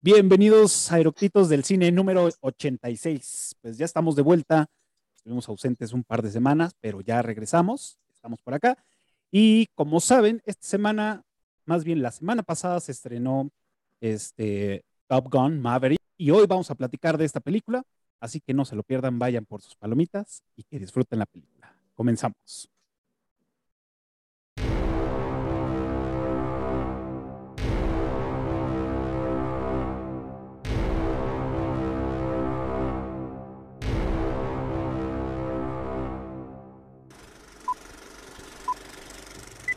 Bienvenidos a del Cine número 86. Pues ya estamos de vuelta. Estuvimos ausentes un par de semanas, pero ya regresamos. Estamos por acá. Y como saben, esta semana, más bien la semana pasada, se estrenó este Top Gun Maverick. Y hoy vamos a platicar de esta película. Así que no se lo pierdan, vayan por sus palomitas y que disfruten la película. Comenzamos.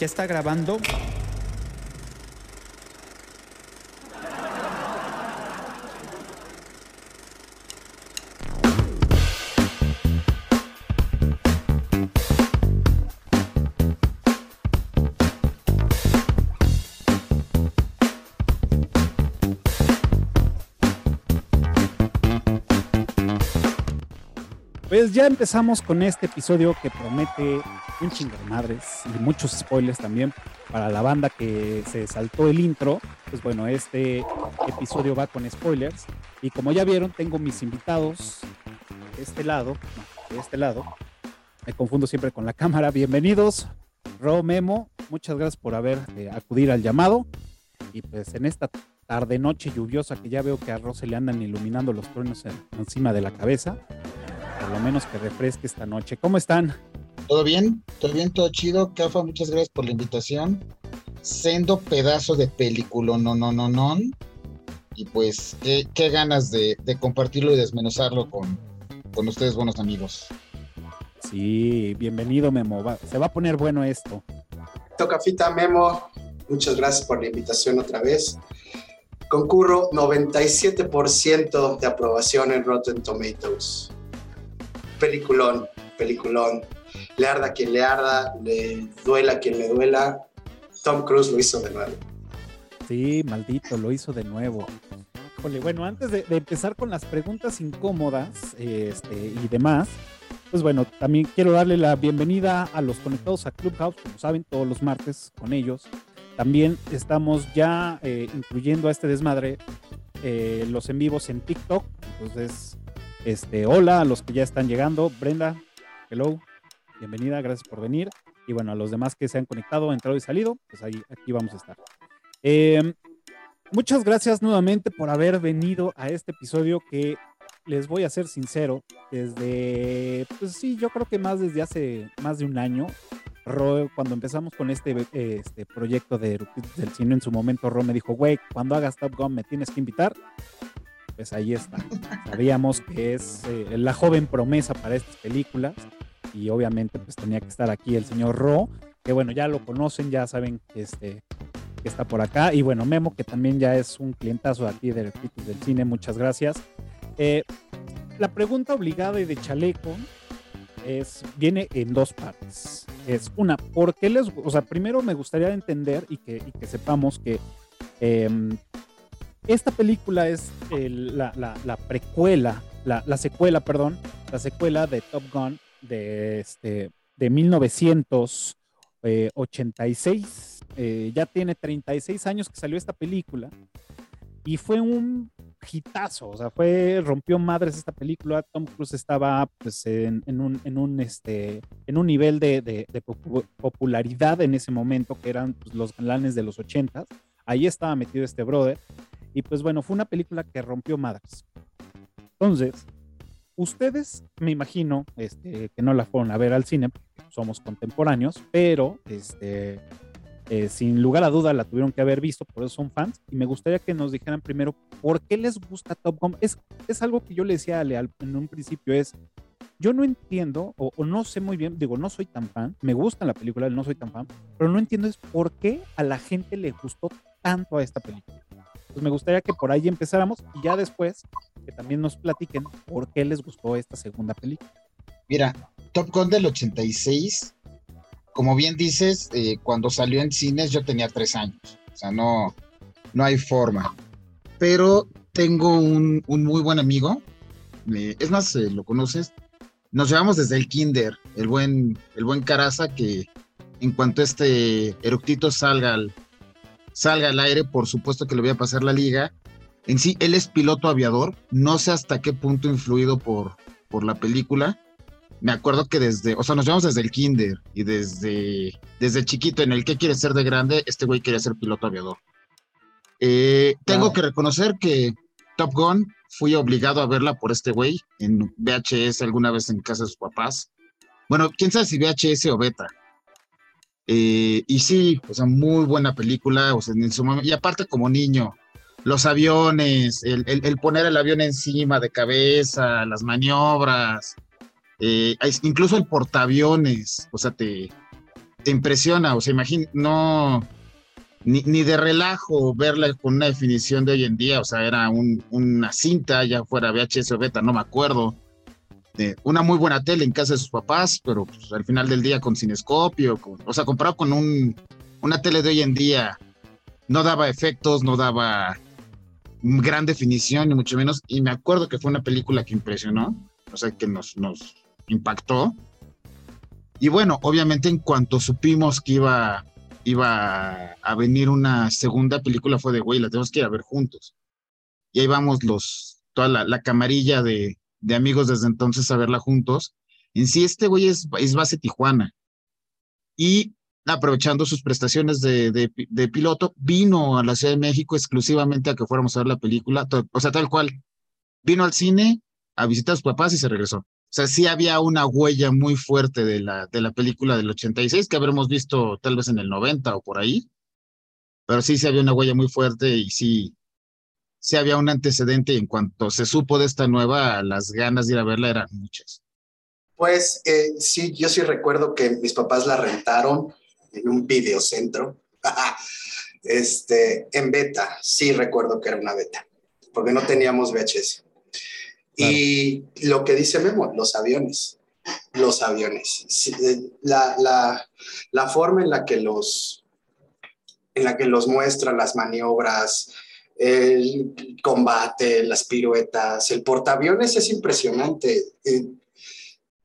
¿Ya está grabando? Pues ya empezamos con este episodio que promete un chingo de madres y muchos spoilers también para la banda que se saltó el intro. Pues bueno, este episodio va con spoilers. Y como ya vieron, tengo mis invitados de este lado, de este lado. Me confundo siempre con la cámara. Bienvenidos, Ro Memo. Muchas gracias por haber eh, acudir al llamado. Y pues en esta tarde noche lluviosa que ya veo que a Ro se le andan iluminando los truenos encima de la cabeza por lo menos que refresque esta noche. ¿Cómo están? ¿Todo bien? ¿Todo bien? ¿Todo chido? Cafa, muchas gracias por la invitación. Sendo pedazo de película, no, no, no, no. Y pues, qué, ganas de, compartirlo y desmenuzarlo con, con ustedes, buenos amigos. Sí, bienvenido, Memo. se va a poner bueno esto. Tocafita, Memo. Muchas gracias por la invitación otra vez. Concurro 97% de aprobación en Rotten Tomatoes peliculón, peliculón. Le arda quien le arda, le duela quien le duela. Tom Cruise lo hizo de nuevo. Sí, maldito, lo hizo de nuevo. bueno, antes de, empezar con las preguntas incómodas este, y demás, pues bueno, también quiero darle la bienvenida a los conectados a Clubhouse, como saben, todos los martes con ellos. También estamos ya eh, incluyendo a este desmadre eh, los en vivos en TikTok. Entonces, este, hola a los que ya están llegando. Brenda, hello, bienvenida, gracias por venir. Y bueno, a los demás que se han conectado, entrado y salido, pues ahí, aquí vamos a estar. Em, muchas gracias nuevamente por haber venido a este episodio que les voy a ser sincero, desde, pues sí, yo creo que más desde hace más de un año, cuando empezamos con este, este proyecto de del cine en su momento, Ro me dijo, güey, cuando hagas Top Gun me tienes que invitar pues ahí está. Sabíamos que es eh, la joven promesa para estas películas y obviamente pues tenía que estar aquí el señor Ro, que bueno, ya lo conocen, ya saben que, este, que está por acá. Y bueno, Memo, que también ya es un clientazo aquí del, del cine, muchas gracias. Eh, la pregunta obligada y de chaleco es, viene en dos partes. Es una, ¿por qué les, o sea, primero me gustaría entender y que, y que sepamos que em, esta película es la, precuela, la, secuela, perdón, la secuela de Top Gun de, este, de 1986. Eh, ya tiene 36 años que salió esta película y fue un hitazo, o sea, fue, rompió madres esta película. Tom Cruise estaba pues, en, un, en, un, este, en un nivel de, popularidad en ese momento, que eran pues, los galanes de los 80 Ahí estaba metido este brother. Y pues bueno, fue una película que rompió madres. Entonces, ustedes, me imagino, este, que no la fueron a ver al cine, porque somos contemporáneos, pero este, eh, sin lugar a duda la tuvieron que haber visto, por eso son fans. Y me gustaría que nos dijeran primero por qué les gusta Top Gun. Es, es algo que yo le decía a Leal en un principio, es, yo no entiendo, o, o, no sé muy bien, digo, no soy tan fan, me gusta la película, no soy tan fan, pero no entiendo es por qué a la gente le gustó tanto a esta película. Pues me gustaría que por ahí empezáramos y ya después que también nos platiquen por qué les gustó esta segunda película. Mira, Top Gun del 86, como bien dices, eh, cuando salió en cines yo tenía tres años, o sea, no, no hay forma. Pero tengo un, muy buen amigo, es más, eh, lo conoces, nos llevamos desde el kinder, el buen, el buen Caraza, que en cuanto este eructito salga al, salga al aire, por supuesto que le voy a pasar la liga. En sí, él es piloto aviador. No sé hasta qué punto influido por, por la película. Me acuerdo que desde, o sea, nos llevamos desde el kinder y desde, desde chiquito en el que quiere ser de grande, este güey quería ser piloto aviador. Eh, tengo que reconocer que Top Gun fui obligado a verla por este güey en VHS alguna vez en casa de sus papás. Bueno, quién sabe si VHS o beta. Eh, y sí, o sea, muy buena película, o sea, en su y aparte como niño, los aviones, el, poner el avión encima de cabeza, las maniobras, eh, incluso el portaaviones, o sea, te, impresiona, o sea, imagina, no, ni, de relajo verla con una definición de hoy en día, o sea, era una cinta, ya fuera VHS o beta, no me acuerdo. De una muy buena tele en casa de sus papás, pero pues, al final del día con cinescopio, o sea, comparado con un, una tele de hoy en día, no daba efectos, no daba gran definición, ni mucho menos. Y me acuerdo que fue una película que impresionó, o sea, que nos, nos impactó. Y bueno, obviamente en cuanto supimos que iba iba a venir una segunda película fue de, güey, la tenemos que ir a ver juntos. Y ahí vamos los, toda la, camarilla de, amigos desde entonces a verla juntos. En sí, este güey es, base Tijuana. Y aprovechando sus prestaciones de, de, piloto, vino a la Ciudad de México exclusivamente a que fuéramos a ver la película, o sea, tal cual. Vino al cine a visitar a sus papás y se regresó. O sea, sí había una huella muy fuerte de la, de la película del 86 que habremos visto tal vez en el 90 o por ahí, pero sí, sí había una huella muy fuerte y sí, sí había un antecedente y en cuanto se supo de esta nueva, las ganas de ir a verla eran muchas. Pues eh, sí, yo sí recuerdo que mis papás la rentaron en un videocentro, este, en beta, sí recuerdo que era una beta, porque no teníamos VHS. Y lo que dice Memo, los aviones, los aviones. Eh, la, la, la, forma en la que los, en la que los muestran las maniobras, el combate, las piruetas, el portaaviones es impresionante. Eh,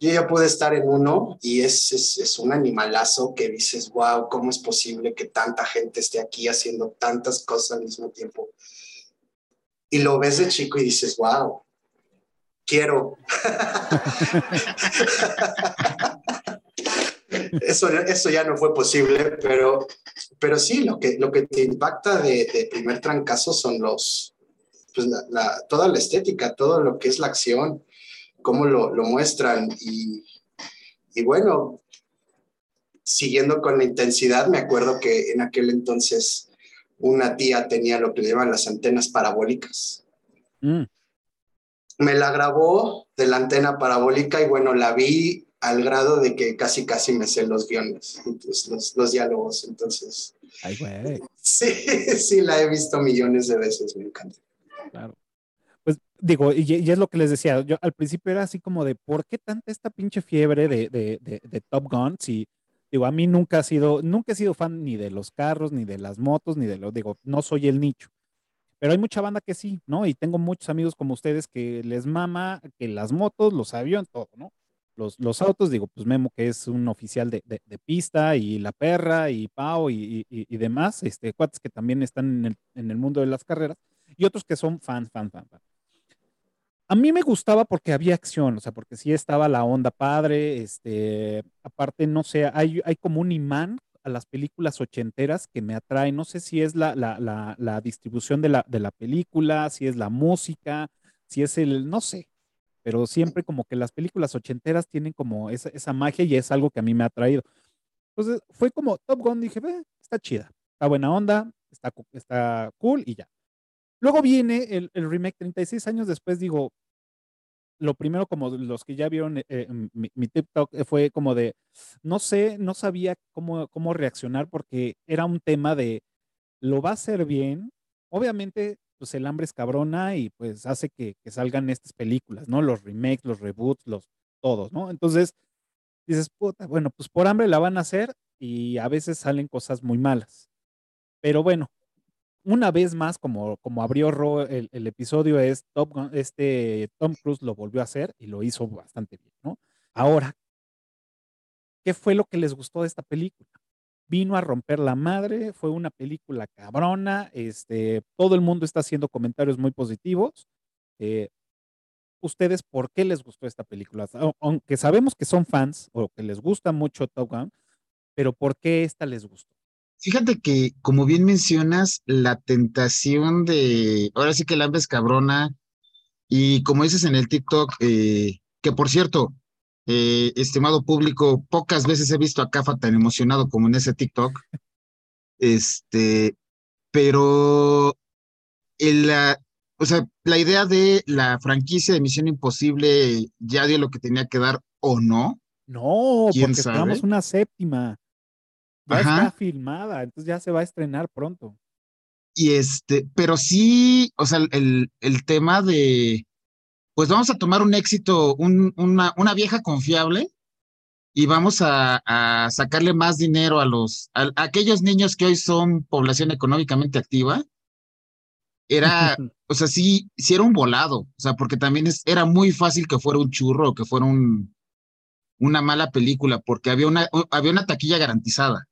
yo ya pude estar en uno y es, es, es, un animalazo que dices, wow, ¿cómo es posible que tanta gente esté aquí haciendo tantas cosas al mismo tiempo? Y lo ves de chico y dices, wow, quiero. eso, eso ya no fue posible, pero, pero sí, lo que, lo que te impacta de, primer trancazo son los, pues la, toda la estética, todo lo que es la acción, cómo lo, lo muestran y, y bueno, siguiendo con la intensidad, me acuerdo que en aquel entonces una tía tenía lo que le llaman las antenas parabólicas. Mm me la grabó de la antena parabólica y bueno, la vi al grado de que casi casi me sé los guiones, los, los diálogos, entonces. Ay, güey. Sí, sí, la he visto millones de veces, me encanta. Claro. Pues digo, y, es lo que les decía, yo al principio era así como de, ¿por qué tanta esta pinche fiebre de, de, de, de Top Gun? Si, digo, a mí nunca ha sido, nunca he sido fan ni de los carros, ni de las motos, ni de lo, digo, no soy el nicho. Pero hay mucha banda que sí, ¿no? Y tengo muchos amigos como ustedes que les mama que las motos, los aviones, todo, ¿no? Los, autos, digo, pues Memo, que es un oficial de, de, pista, y la perra, y Pau, y, y, demás, este, cuates que también están en el, en el mundo de las carreras, y otros que son fan, fan, fan, fan. A mí me gustaba porque había acción, o sea, porque sí estaba la onda padre, este, aparte, no sé, hay, hay como un imán a las películas ochenteras que me atrae. No sé si es la, la, distribución de la, de la película, si es la música, si es el, no sé, pero siempre como que las películas ochenteras tienen como esa, esa magia y es algo que a mí me ha atraído. Entonces fue como Top Gun, dije, ve, está chida, está buena onda, está, está cool y ya. Luego viene el, el remake 36 años después, digo, lo primero como los que ya vieron eh, mi, TikTok eh, fue como de, no sé, no sabía cómo, cómo reaccionar porque era un tema de, lo va a hacer bien, obviamente pues el hambre es cabrona y pues hace que, salgan estas películas, ¿no? Los remakes, los reboots, los todos, ¿no? Entonces dices, puta, bueno, pues por hambre la van a hacer y a veces salen cosas muy malas. Pero bueno, una vez más, como, como abrió el, el, episodio, es este Tom Cruise lo volvió a hacer y lo hizo bastante bien, ¿no? Ahora, ¿qué fue lo que les gustó de esta película? Vino a romper la madre, fue una película cabrona, este, todo el mundo está haciendo comentarios muy positivos. Eh, ¿Ustedes por qué les gustó esta película? Aunque sabemos que son fans o que les gusta mucho Top Gun, pero ¿por qué esta les gustó? Fíjate que, como bien mencionas, la tentación de, ahora sí que la es cabrona, y como dices en el TikTok, eh, que por cierto, eh, estimado público, pocas veces he visto a Cafa tan emocionado como en ese TikTok. Este, pero la, o sea, la idea de la franquicia de Misión Imposible ya dio lo que tenía que dar o no. No, porque esperamos una séptima. Ya está filmada, entonces ya se va a estrenar pronto. Y este, pero sí, o sea, el, el tema de, pues vamos a tomar un éxito, una, una, vieja confiable y vamos a, sacarle más dinero a los, a, aquellos niños que hoy son población económicamente activa. Era, o sea, sí, sí era un volado, o sea, porque también es, era muy fácil que fuera un churro, que fuera un, una mala película, porque había una, había una taquilla garantizada.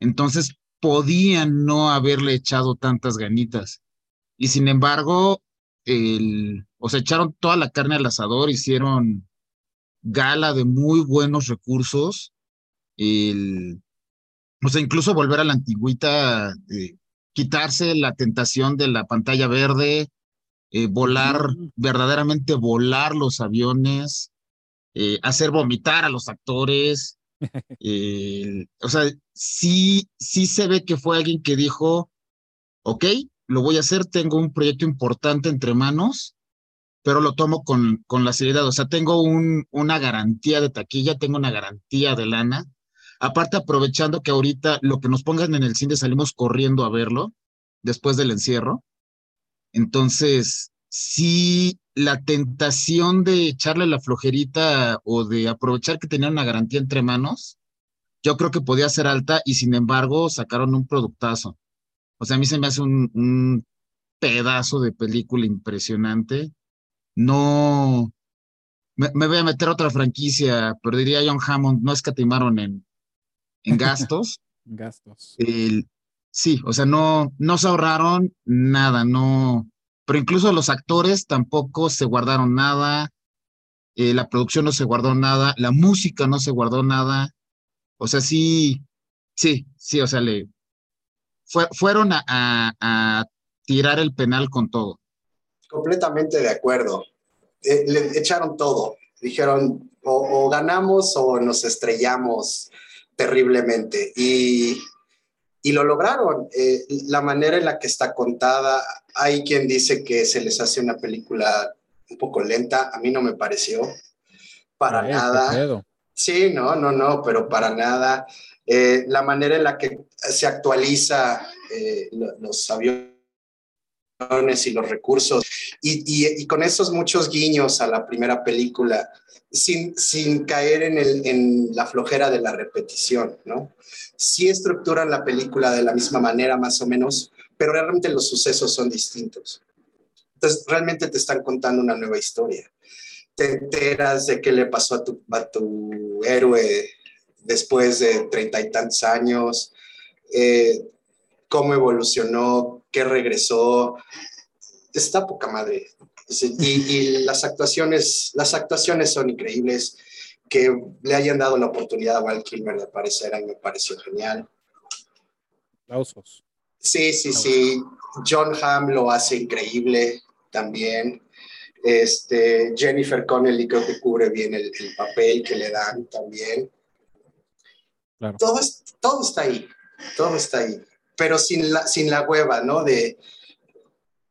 Entonces, podían no haberle echado tantas ganitas. Y sin embargo, el, o sea, echaron toda la carne al asador, hicieron gala de muy buenos recursos, el, o sea, incluso volver a la antigüita, eh, quitarse la tentación de la pantalla verde, eh, volar, verdaderamente volar los aviones, eh, hacer vomitar a los actores. o sea, sí, sí se ve que fue alguien que dijo, ok, lo voy a hacer, tengo un proyecto importante entre manos, pero lo tomo con, con la seriedad. O sea, tengo un, una garantía de taquilla, tengo una garantía de lana. Aparte, aprovechando que ahorita lo que nos pongan en el cine salimos corriendo a verlo después del encierro. Entonces, sí, la tentación de echarle la flojerita o de aprovechar que tenía una garantía entre manos, yo creo que podía ser alta y sin embargo sacaron un productazo. O sea, a mí se me hace un, pedazo de película impresionante. No, me, voy a meter a otra franquicia, pero diría John Hammond, no escatimaron en, en gastos. gastos. sí, o sea, no, no se ahorraron nada, no, pero incluso los actores tampoco se guardaron nada, eh, la producción no se guardó nada, la música no se guardó nada. O sea, sí, sí, sí, o sea, le, fueron a, tirar el penal con todo. Completamente de acuerdo. Eh, le echaron todo. Dijeron, o, ganamos o nos estrellamos terriblemente. Y, lo lograron. Eh, la manera en la que está contada, hay quien dice que se les hace una película un poco lenta. A mí no me pareció. Para nada. Sí, no, no, no, pero para nada. Eh, la manera en la que se actualiza los aviones y los recursos, y, con esos muchos guiños a la primera película, sin, sin caer en, el, en la flojera de la repetición, ¿no? Sí estructuran la película de la misma manera, más o menos, pero realmente los sucesos son distintos. Entonces, realmente te están contando una nueva historia. Te enteras de qué le pasó a tu, a tu héroe después de treinta y tantos años, eh, cómo evolucionó, qué regresó. Está poca madre. Y, las, actuaciones, las actuaciones son increíbles. Que le hayan dado la oportunidad a Val Kilmer de aparecer ahí me pareció genial. Aplausos. Sí, sí, sí. John Hamm lo hace increíble también. Este, Jennifer Connelly creo que cubre bien el, el papel que le dan también. Todo, todo está ahí, todo está ahí, pero sin la, sin la hueva, ¿no? De,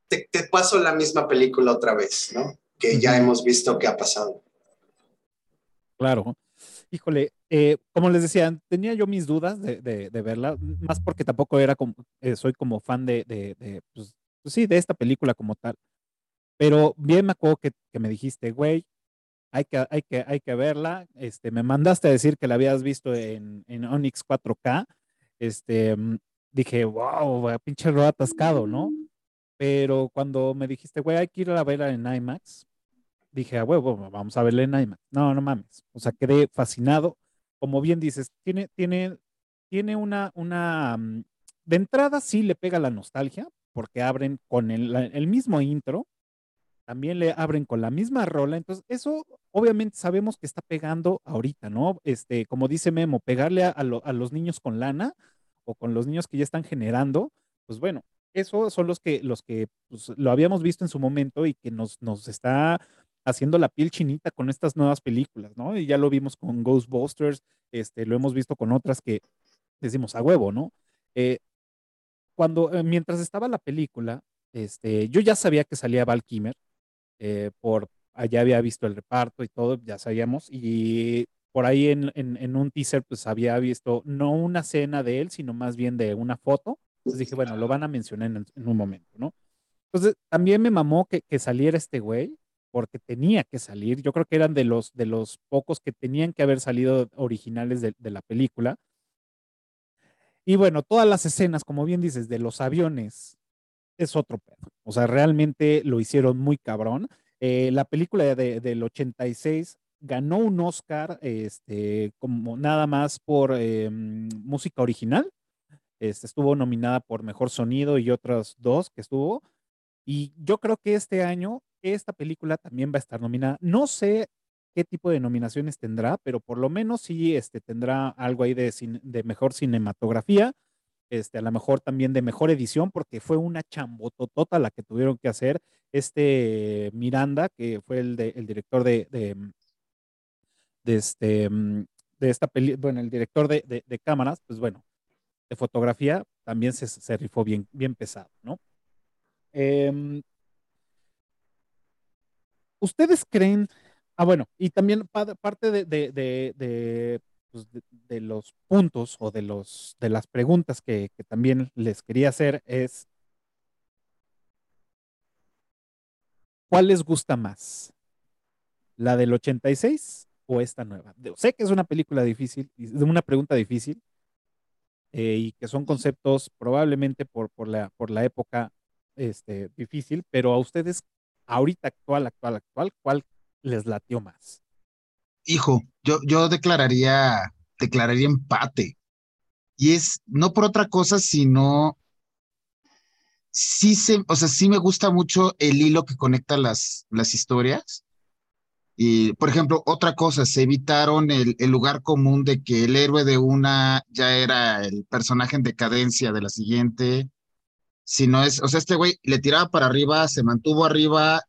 te, paso la misma película otra vez, ¿no? Que ya hemos visto que ha pasado. Claro. Híjole, eh, como les decía, tenía yo mis dudas de, de, verla, más porque tampoco era como, eh, soy como fan de, de pues, pues, sí, de esta película como tal. Pero bien me acuerdo que, que me dijiste, güey, hay que, hay que, hay que verla. Este, me mandaste a decir que la habías visto en, en Onyx 4K. Este, mm, dije, wow, pinche lo atascado, ¿no? Pero cuando me dijiste, güey, hay que ir a verla en IMAX, dije, a huevo, vamos a verla en IMAX. No, no mames. O sea, quedé fascinado. Como bien dices, tiene, tiene, tiene una, una, mm, de entrada sí le pega la nostalgia, porque abren con el, el mismo intro, también le abren con la misma rola, entonces eso obviamente sabemos que está pegando ahorita, ¿no? Este, como dice Memo, pegarle a, los niños con lana o con los niños que ya están generando, pues bueno, esos son los que, los que pues, lo habíamos visto en su momento y que nos, nos está haciendo la piel chinita con estas nuevas películas, ¿no? Y ya lo vimos con Ghostbusters, este, lo hemos visto con otras que decimos a huevo, ¿no? Eh, cuando, eh, mientras estaba la película, este, yo ya sabía que salía Val Kimmer, eh, por allá había visto el reparto y todo, ya sabíamos, y por ahí en, en, un teaser pues había visto no una escena de él, sino más bien de una foto, entonces dije, bueno, lo van a mencionar en, en un momento, ¿no? Entonces también me mamó que, que saliera este güey, porque tenía que salir. Yo creo que eran de los, de los pocos que tenían que haber salido originales de, la película. Y bueno, todas las escenas, como bien dices, de los aviones, es otro pedo. O sea, realmente lo hicieron muy cabrón. Eh, la película de, del 86 ganó un Oscar, este, como nada más por em, música original. Este, estuvo nominada por Mejor Sonido y otras dos que estuvo. Y yo creo que este año esta película también va a estar nominada. No sé qué tipo de nominaciones tendrá, pero por lo menos sí este, tendrá algo ahí de, de mejor cinematografía, este, a lo mejor también de mejor edición, porque fue una chambototota la que tuvieron que hacer. Este Miranda, que fue el, de, el director de, de, este, mm, de esta película, bueno, el director de, de, cámaras, pues bueno, de fotografía, también se, se rifó bien, bien pesado, ¿no? Eh, ¿Ustedes creen? Ah, bueno, y también parte de, pues, de, los puntos o de, los, de las preguntas que, también les quería hacer es, ¿cuál les gusta más? ¿La del 86 o esta nueva? Sé que es una película difícil, una pregunta difícil, eh, y que son conceptos probablemente por, por, la, por la época este, difícil, pero a ustedes, ahorita actual, actual, actual, ¿cuál les latió más? Hijo, yo, yo declararía, declararía empate. Y es no por otra cosa, sino sí se, o sea, sí me gusta mucho el hilo que conecta las, las historias. Y, por ejemplo, otra cosa, se evitaron el, el, lugar común de que el héroe de una ya era el personaje en decadencia de la siguiente, si no es, o sea, este güey le tiraba para arriba, se mantuvo arriba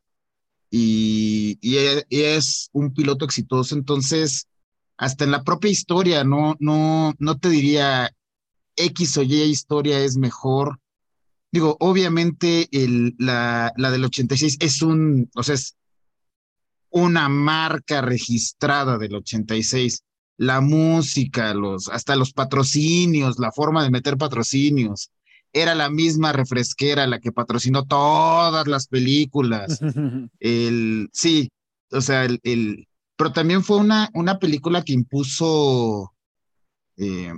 y, e, y, es un piloto exitoso, entonces, hasta en la propia historia, no, no, no te diría X o Y historia es mejor. Digo, obviamente el, la, la del 86 es un, o sea, es una marca registrada del 86. La música, los, hasta los patrocinios, la forma de meter patrocinios, era la misma refresquera la que patrocinó todas las películas. el, sí, o sea, el, el, pero también fue una, una película que impuso eh,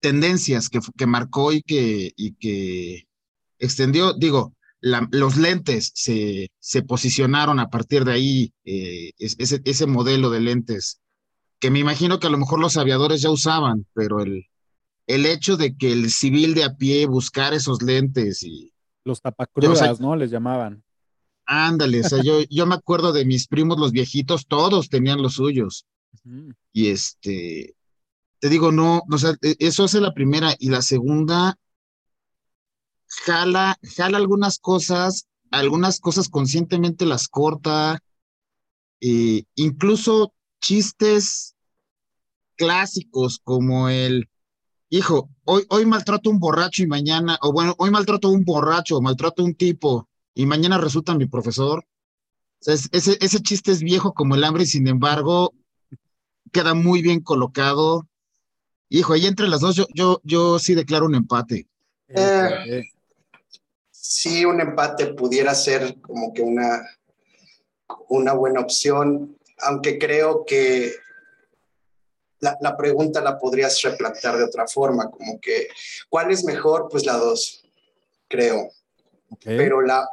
tendencias que, que marcó y que, y que extendió, digo, los lentes se, se, posicionaron a partir de ahí, eh, ese, ese modelo de lentes, que me imagino que a lo mejor los aviadores ya usaban, pero el, el hecho de que el civil de a pie buscar esos lentes y... Los tapacrudas, ¿no? Les llamaban. Ándale, o sea, yo, yo me acuerdo de mis primos, los viejitos, todos tenían los suyos. Y este, te digo, no, o sea, e, eso hace la primera. Y la segunda, jala, jala algunas cosas, algunas cosas conscientemente las corta, e incluso chistes clásicos como el hijo, hoy, hoy maltrato a un borracho y mañana, o bueno, hoy maltrato a un borracho, maltrato a un tipo y mañana resulta mi profesor. ese, ese chiste es viejo como el hambre y sin embargo queda muy bien colocado. Hijo, ahí entre las dos yo, yo, yo sí declaro un empate. Eh, sí, un empate pudiera ser como que una, una buena opción, aunque creo que la, pregunta la podrías replantear de otra forma, como que, ¿cuál es mejor? Pues la dos, creo. Pero la,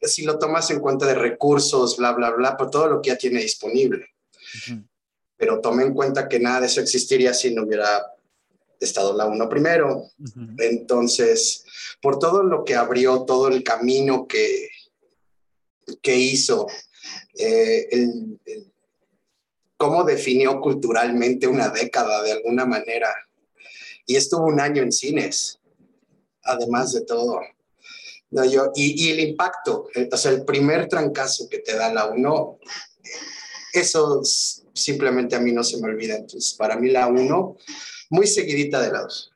si lo tomas en cuenta de recursos, bla, bla, bla, por todo lo que ya tiene disponible. Pero tome en cuenta que nada de eso existiría si no hubiera estado la 1 primero. Entonces, por todo lo que abrió, todo el camino que, que hizo, eh, el, cómo definió culturalmente una década de alguna manera. Y estuvo un año en cines, además de todo. No, yo, y, y, el impacto, eh, o sea, el primer trancazo que te da la 1, eso simplemente a mí no se me olvida. Entonces, para mí la 1 muy seguidita de lados.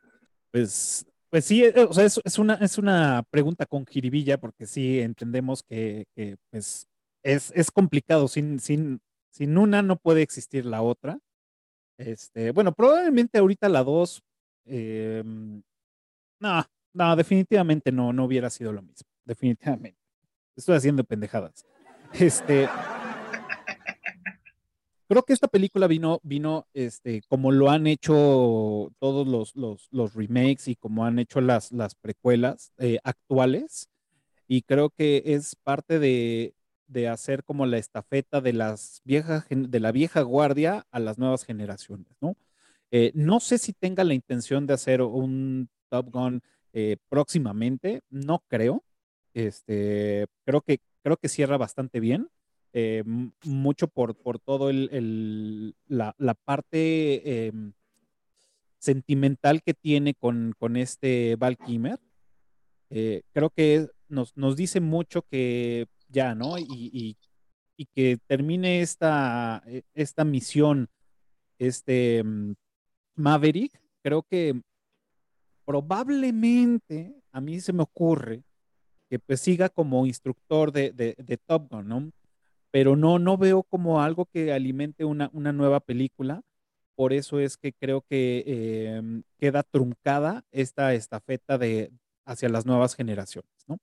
Pues, pues sí, eh, o sea, es, es, una, es una pregunta con jiribilla, porque sí entendemos que, pues, es, es, complicado. Sin, sin, sin una no puede existir la otra. Este, bueno, probablemente ahorita la dos, eh, no, no, definitivamente no, no hubiera sido lo mismo. Definitivamente. Estoy haciendo pendejadas. Este creo que esta película vino, vino, este, como lo han hecho todos los, los, los remakes y como han hecho las, las precuelas eh, actuales. Y creo que es parte de, de, hacer como la estafeta de las viejas, de la vieja guardia a las nuevas generaciones, ¿no? Eh, no sé si tenga la intención de hacer un Top Gun eh, próximamente, no creo. Este, creo que, creo que cierra bastante bien. Eh, mucho por, por todo el, la, la, parte eh, sentimental que tiene con, con este Val. Eh, creo que nos, nos, dice mucho que ya, ¿no? Y, y, y, que termine esta, e, esta misión, este mm, Maverick, creo que probablemente a mí se me ocurre que pues siga como instructor de, de, de Top Gun, ¿no? Pero no, no veo como algo que alimente una, una nueva película. Por eso es que creo que em, queda truncada esta estafeta de hacia las nuevas generaciones, ¿no?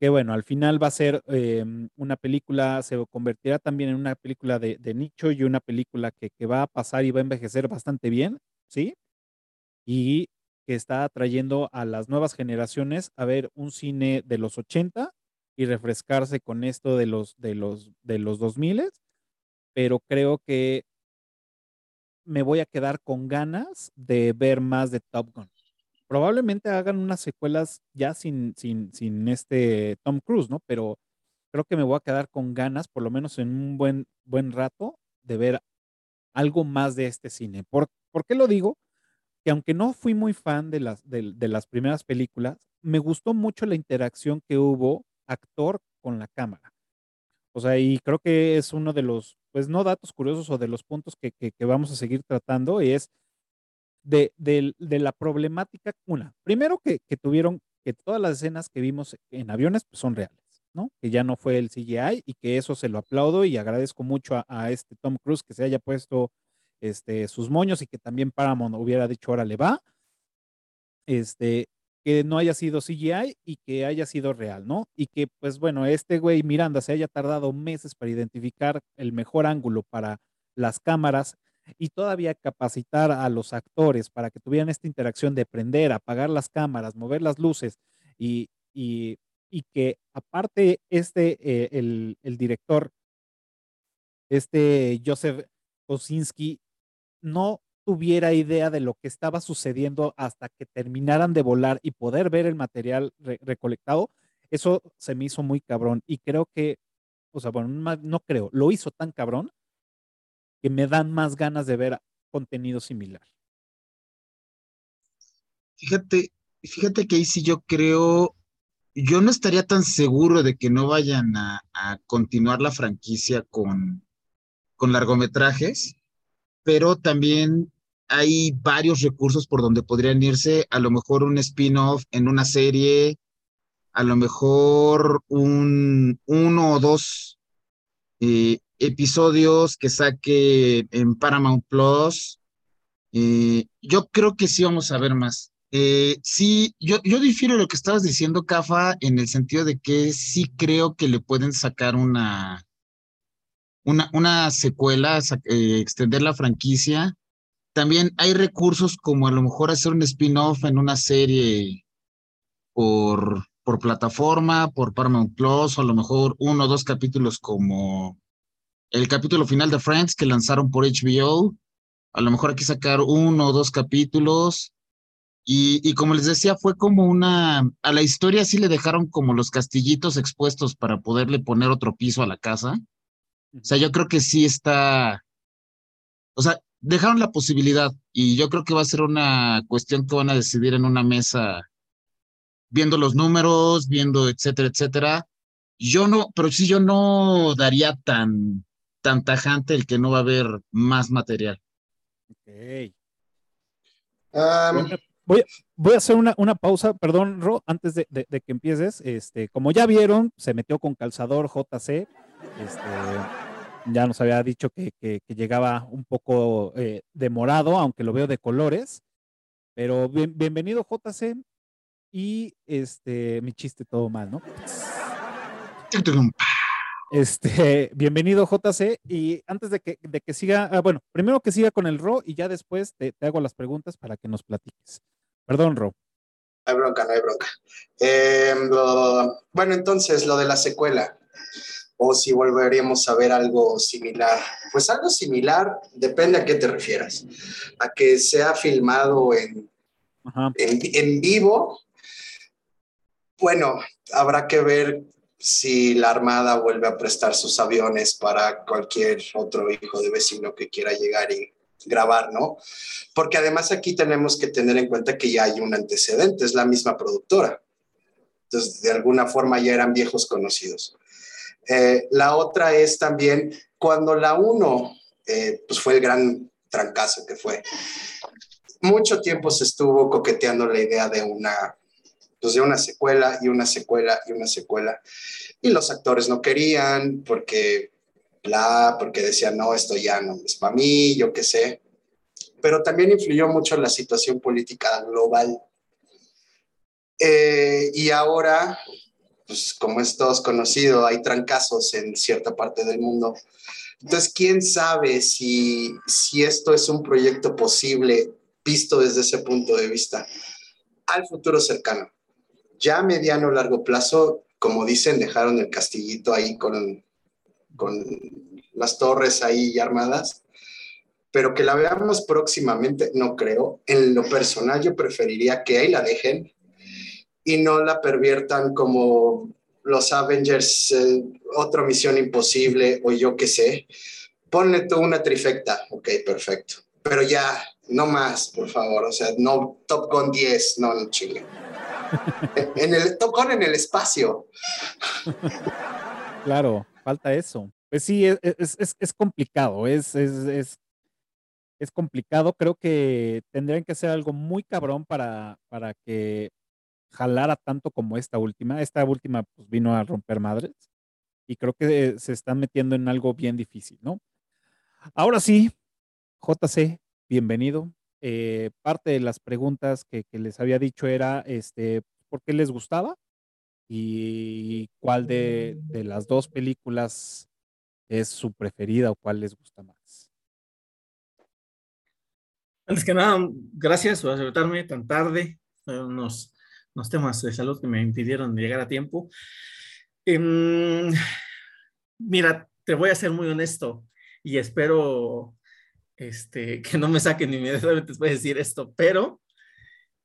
Que bueno, al final va a ser em, una película, se convertirá también en una película de, nicho y una película que, que, va a pasar y va a envejecer bastante bien, ¿sí? Y que está atrayendo a las nuevas generaciones a ver un cine de los 80 y refrescarse con esto de los, de los, de los 2000, pero creo que me voy a quedar con ganas de ver más de Top Gun. Probablemente hagan unas secuelas ya sin, sin, sin este Tom Cruise, ¿no? Pero creo que me voy a quedar con ganas, por lo menos en un buen, buen rato, de ver algo más de este cine. ¿Por, ¿por qué lo digo? Que aunque no fui muy fan de las, de, de las primeras películas, me gustó mucho la interacción que hubo actor con la cámara. O sea, y creo que es uno de los, pues no datos curiosos o de los puntos que, que, vamos a seguir tratando, y es de, de, de, la problemática, una, primero que, que, tuvieron, que todas las escenas que vimos en aviones pues, son reales, ¿no? Que ya no fue el CGI y que eso se lo aplaudo y agradezco mucho a, a este Tom Cruise que se haya puesto este, sus moños y que también Paramount hubiera dicho, ahora le va. Este, que no haya sido CGI y que haya sido real, ¿no? Y que, pues bueno, este güey Miranda se haya tardado meses para identificar el mejor ángulo para las cámaras y todavía capacitar a los actores para que tuvieran esta interacción de prender, apagar las cámaras, mover las luces y, y, y que aparte este, eh, el, el, director, este Joseph Kosinski, no tuviera idea de lo que estaba sucediendo hasta que terminaran de volar y poder ver el material recolectado, eso se me hizo muy cabrón. Y creo que, o sea, bueno, no creo, lo hizo tan cabrón que me dan más ganas de ver contenido similar. Fíjate, fíjate que ahí sí yo creo, yo no estaría tan seguro de que no vayan a, a continuar la franquicia con, con largometrajes, pero también hay varios recursos por donde podrían irse, a lo mejor un spin-off en una serie, a lo mejor un uno o dos eh, episodios que saque en Paramount Plus. Eh, yo creo que sí vamos a ver más. Eh, sí, yo, yo difiero lo que estabas diciendo, Cafa, en el sentido de que sí creo que le pueden sacar una, una, una secuela, extender la franquicia también hay recursos como a lo mejor hacer un spin-off en una serie por, por plataforma, por Paramount Plus, o a lo mejor uno o dos capítulos como el capítulo final de Friends que lanzaron por HBO. A lo mejor aquí sacar uno o dos capítulos Y, como les decía, fue como una, a la historia sí le dejaron como los castillitos expuestos para poderle poner otro piso a la casa. O sea, yo creo que sí está, o sea, dejaron la posibilidad y yo creo que va a ser una cuestión que van a decidir en una mesa, viendo los números, viendo, etcétera, etcétera. Yo no, pero sí yo no daría tan, tan tajante el que no va a haber más material. Ok. Voy, voy a hacer una, una, pausa, perdón, Ro, antes de, de, que empieces. Este, como ya vieron, se metió con calzador JC. Este, ya nos había dicho que, que, llegaba un poco eh, demorado, aunque lo veo de colores. Pero bienvenido, JC. Y este, mi chiste todo mal, ¿no? Este, bienvenido JC. Y antes de que, de que siga, ah, bueno, primero que siga con el RO y ya después te, te hago las preguntas para que nos platiques. Perdón, Ro. No hay bronca, no hay bronca. Em, bueno, entonces, lo de la secuela, o si volveríamos a ver algo similar. Pues algo similar, depende a qué te refieras. A que sea filmado en, en, en vivo. Bueno, habrá que ver si la Armada vuelve a prestar sus aviones para cualquier otro hijo de vecino que quiera llegar y grabar, ¿no? Porque además aquí tenemos que tener en cuenta que ya hay un antecedente, es la misma productora. Entonces, de alguna forma ya eran viejos conocidos. Eh, la otra es también cuando la 1, eh, pues fue el gran trancazo que fue. Mucho tiempo se estuvo coqueteando la idea de una, pues de una secuela y una secuela y una secuela. Y los actores no querían porque bla, porque decían, no, esto ya no es para mí, yo qué sé. Pero también influyó mucho la situación política global. Eh, y ahora, pues como es todos conocido, hay trancazos en cierta parte del mundo. Entonces, ¿quién sabe si, si esto es un proyecto posible visto desde ese punto de vista al futuro cercano? Ya mediano o largo plazo, como dicen, dejaron el castillito ahí con, con las torres ahí armadas, pero que la veamos próximamente, no creo. En lo personal, yo preferiría que ahí la dejen y no la perviertan como los Avengers, eh, otra misión imposible o yo qué sé. Ponle tú una trifecta, ok, perfecto. Pero ya, no más, por favor. O sea, no Top Gun 10, no, no Chile. en el Top Gun en el espacio. Claro, falta eso. Pues sí, es, es, complicado, es, es, complicado. Creo que tendrían que hacer algo muy cabrón para, para que jalara tanto como esta última. Esta última pues, vino a romper madres y creo que se están metiendo en algo bien difícil, ¿no? Ahora sí, JC, bienvenido. Eh, parte de las preguntas que, que, les había dicho era, este, ¿por qué les gustaba? Y cuál de, de las dos películas es su preferida o cuál les gusta más? Antes que nada, gracias por aceptarme tan tarde. Unos, unos temas de salud que me impidieron llegar a tiempo. Em, mira, te voy a ser muy honesto y espero este, que no me saquen inmediatamente después de decir esto, pero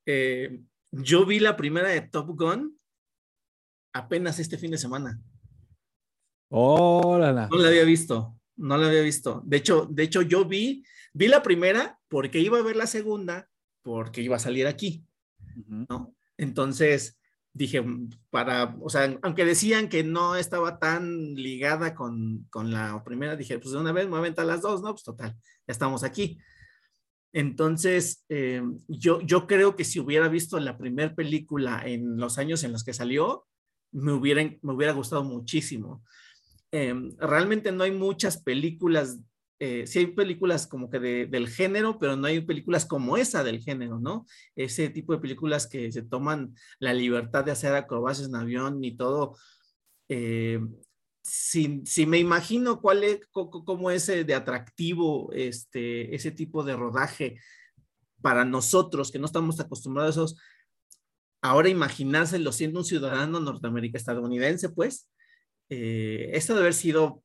eh, yo vi la primera de Top Gun apenas este fin de semana. Órala. No la había visto, no la había visto. De hecho, de hecho, yo vi, vi la primera porque iba a ver la segunda, porque iba a salir aquí, ¿no? Entonces dije, para, o sea, aunque decían que no estaba tan ligada con, con la primera, dije, pues de una vez me voy a las dos, ¿no? Pues total, ya estamos aquí. Entonces, eh, yo, yo creo que si hubiera visto la primera película en los años en los que salió, me hubiera, me hubiera gustado muchísimo. Em, realmente no hay muchas películas, eh, sí hay películas como que del género, pero no hay películas como esa del género, ¿no? Ese tipo de películas que se toman la libertad de hacer acrobacias en avión y todo. Eh, si, me imagino cuál es, cómo es de atractivo este, ese tipo de rodaje para nosotros que no estamos acostumbrados a esos, ahora imaginárselo siendo un ciudadano norteamericano estadounidense, pues, eh, esto debe haber sido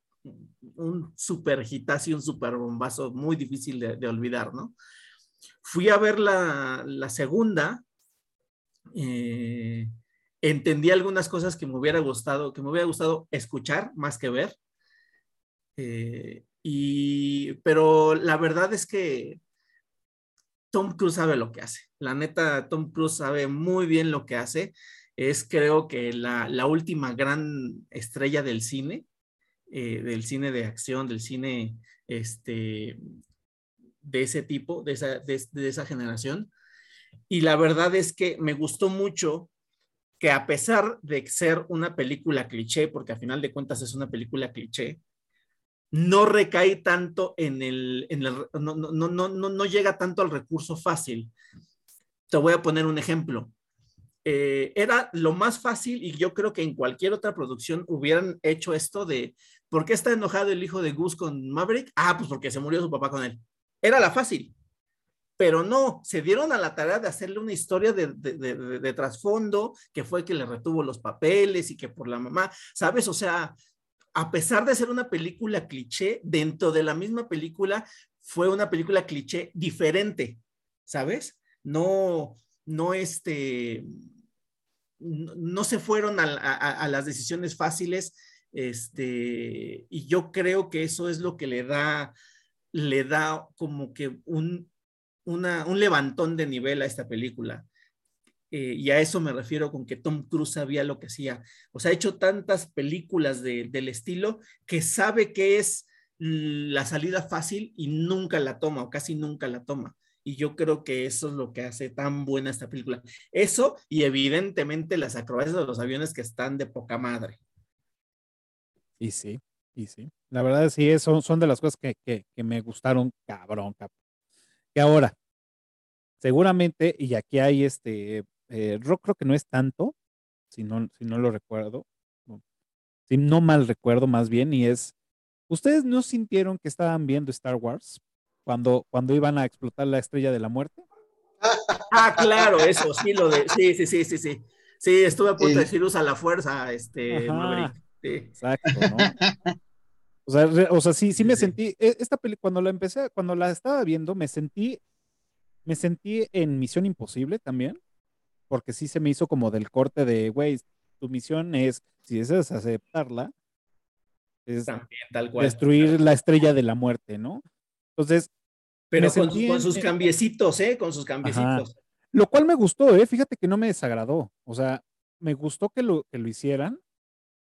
un super hitazo y un super bombazo muy difícil de, olvidar, ¿no? Fui a ver la, la segunda, eh, entendí algunas cosas que me hubiera gustado, que me hubiera gustado escuchar más que ver. Eh, y, pero la verdad es que Tom Cruise sabe lo que hace. La neta, Tom Cruise sabe muy bien lo que hace. Es creo que la, la última gran estrella del cine, eh, del cine de acción, del cine este, de ese tipo, de esa, de, esa generación. Y la verdad es que me gustó mucho que a pesar de ser una película cliché, porque a final de cuentas es una película cliché, no recae tanto en el, en el no, no, no, no llega tanto al recurso fácil. Te voy a poner un ejemplo. Eh, era lo más fácil y yo creo que en cualquier otra producción hubieran hecho esto de, ¿por qué está enojado el hijo de Gus con Maverick? Ah, pues porque se murió su papá con él. Era la fácil pero no, se dieron a la tarea de hacerle una historia de, de, de, de, trasfondo, que fue que le retuvo los papeles y que por la mamá, ¿sabes? O sea, a pesar de ser una película cliché, dentro de la misma película fue una película cliché diferente, ¿sabes? No, no este, no, se fueron a, las decisiones fáciles, este, y yo creo que eso es lo que le da, le da como que un, un levantón de nivel a esta película. Eh, y a eso me refiero con que Tom Cruise sabía lo que hacía. O sea, ha hecho tantas películas de, del estilo que sabe que es la salida fácil y nunca la toma o casi nunca la toma. Y yo creo que eso es lo que hace tan buena esta película. Eso y evidentemente las acrobacias de los aviones que están de poca madre. Y sí, y sí. La verdad sí, son, son de las cosas que, que, me gustaron cabrón, cabrón que ahora, seguramente, y aquí hay este, eh, rock creo que no es tanto, si no, si no lo recuerdo, si no mal recuerdo más bien, y es, ¿ustedes no sintieron que estaban viendo Star Wars cuando, cuando iban a explotar la estrella de la muerte? Ah, claro, eso, sí, lo de, sí, sí, sí, sí, sí. Sí, estuve a punto de decir usa la fuerza, este, Maverick. Sí. Exacto, ¿no? O sea, o sea sí, sí me sentí, e, esta película, cuando la empecé, cuando la estaba viendo, me sentí, me sentí en Misión Imposible también, porque sí se me hizo como del corte de, güey, tu misión es, si deseas aceptarla, es también, tal cual, destruir la estrella de la muerte, ¿no? Entonces... Pero con, con, sus cambiecitos, ¿eh? Con sus cambiecitos. Ajá. Lo cual me gustó, ¿eh? Fíjate que no me desagradó. O sea, me gustó que lo, que lo hicieran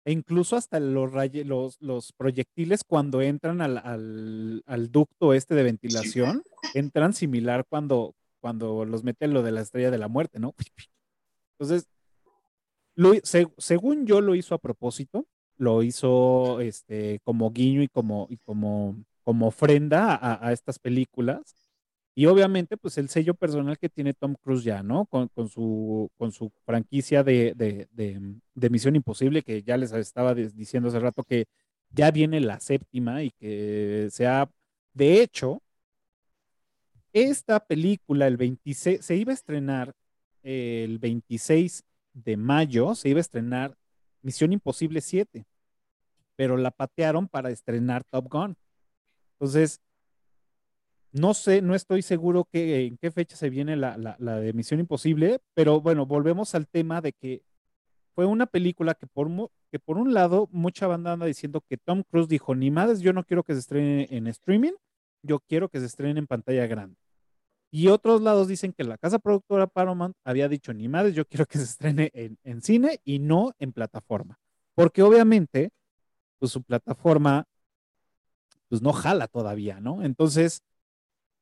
e incluso hasta los, los, los proyectiles cuando entran al, al, al, ducto este de ventilación, entran similar cuando, cuando los meten lo de la estrella de la muerte, ¿no? Entonces, lo, se, según yo lo hizo a propósito, lo hizo este, como guiño y como, y como, como ofrenda a, estas películas. Y obviamente, pues el sello personal que tiene Tom Cruise ya, ¿no? Con, con su, con su franquicia de, de, de, de, Misión Imposible, que ya les estaba diciendo hace rato que ya viene la séptima y que se ha, de hecho, esta película, el 26, se iba a estrenar el 26 de mayo, se iba a estrenar Misión Imposible 7, pero la patearon para estrenar Top Gun. Entonces, no sé, no estoy seguro que, en qué fecha se viene la, la, Imposible, pero bueno, volvemos al tema de que fue una película que por, que por un lado mucha banda anda diciendo que Tom Cruise dijo, ni madres, yo no quiero que se estrene en streaming, yo quiero que se estrene en pantalla grande. Y otros lados dicen que la casa productora Paramount había dicho, ni madres, yo quiero que se estrene en, en cine y no en plataforma. Porque obviamente, pues su plataforma, pues no jala todavía, ¿no? Entonces,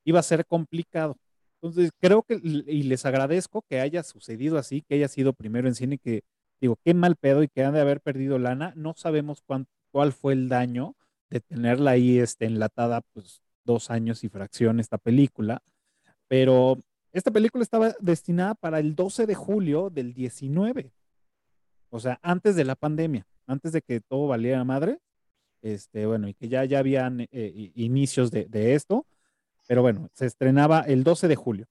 iba a ser complicado. Entonces, creo que, y les agradezco que haya sucedido así, que haya sido primero en cine, que digo, qué mal pedo y que han de haber perdido lana. No sabemos cuál fue el daño de tenerla ahí este, enlatada, pues, dos años y fracción esta película. Pero esta película estaba destinada para el 12 de julio del 19. O sea, antes de la pandemia, antes de que todo valiera madre. Este, bueno, y que ya, ya habían eh, inicios de, de esto pero bueno, se estrenaba el 12 de julio.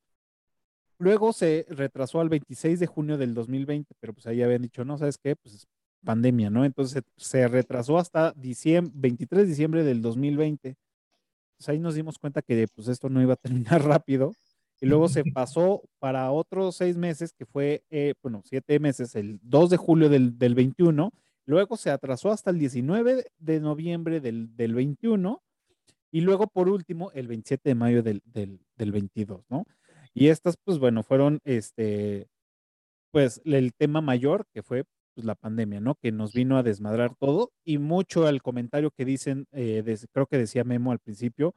Luego se retrasó al 26 de junio del 2020, pero pues ahí habían dicho, no, ¿sabes qué? Pues pandemia, ¿no? Entonces se retrasó hasta diciembre, 23 de diciembre del 2020. Pues ahí nos dimos cuenta que pues esto no iba a terminar rápido y luego se pasó para otros seis meses, que fue, eh, bueno, siete meses, el 2 de julio del, del 21, luego se atrasó hasta el 19 de noviembre del, del 21, y luego por último el 27 de mayo del, del, del 22, ¿no? Y estas, pues bueno, fueron, este, pues el tema mayor que fue pues, la pandemia, ¿no? Que nos vino a desmadrar todo y mucho al comentario que dicen, eh, creo que decía Memo al principio,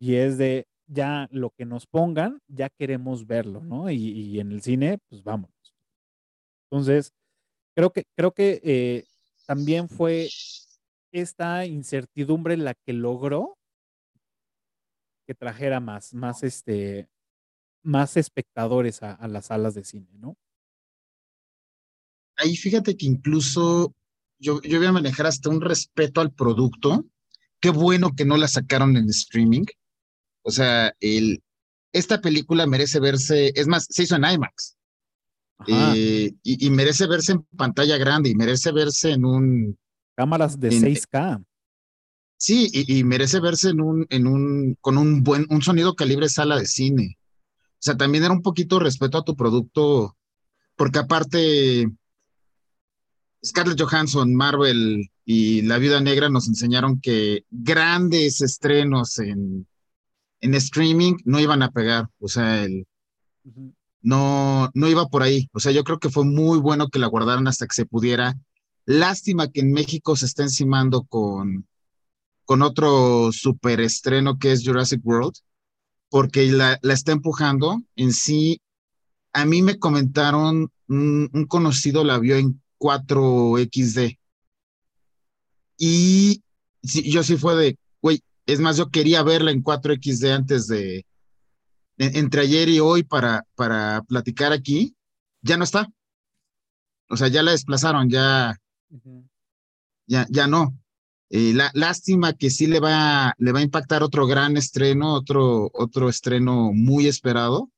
y es de, ya lo que nos pongan, ya queremos verlo, ¿no? Y, en el cine, pues vámonos. Entonces, creo que, creo que eh, también fue esta incertidumbre la que logró que trajera más, más este, más espectadores a, las salas de cine, ¿no? Ahí fíjate que incluso yo, yo voy a manejar hasta un respeto al producto. Qué bueno que no la sacaron en streaming o sea, el, esta película merece verse, es más, se hizo en IMAX. Eh, y, merece verse en pantalla grande y merece verse en un... Cámaras de 6K. Sí, y, merece verse en un, en un, con un buen, un sonido calibre sala de cine. O sea, también era un poquito respeto a tu producto, porque aparte, Scarlett Johansson, Marvel y La Viuda Negra nos enseñaron que grandes estrenos en, en streaming no iban a pegar, o sea, el, no, no iba por ahí. O sea, yo creo que fue muy bueno que la guardaran hasta que se pudiera. Lástima que en México se está encimando con, con otro super estreno que es Jurassic World, porque la, la está empujando. En sí, a mí me comentaron, un, un conocido la vio en 4XD. Y yo sí fue de, güey, es más, yo quería verla en 4XD antes de, entre ayer y hoy para, para platicar aquí. Ya no está. O sea, ya la desplazaron, ya, ya, ya no. Eh, la, lástima que sí le va, le va a impactar otro gran estreno, otro, otro estreno muy esperado,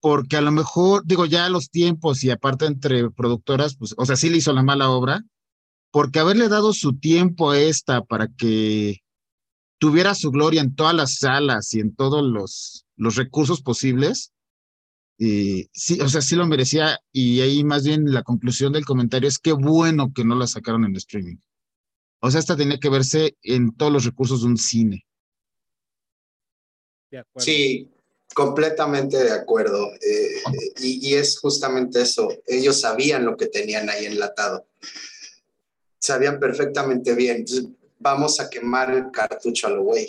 porque a lo mejor, digo, ya los tiempos y aparte entre productoras, pues, o sea, sí le hizo la mala obra, porque haberle dado su tiempo a esta para que tuviera su gloria en todas las salas y en todos los, los recursos posibles, y sí, o sea, sí lo merecía. Y ahí más bien la conclusión del comentario es que bueno que no la sacaron en streaming. O sea, esta tenía que verse en todos los recursos de un cine. sí, completamente de acuerdo. Eh, y, y, es justamente eso. Ellos sabían lo que tenían ahí enlatado. Sabían perfectamente bien vamos a quemar el cartucho a lo güey,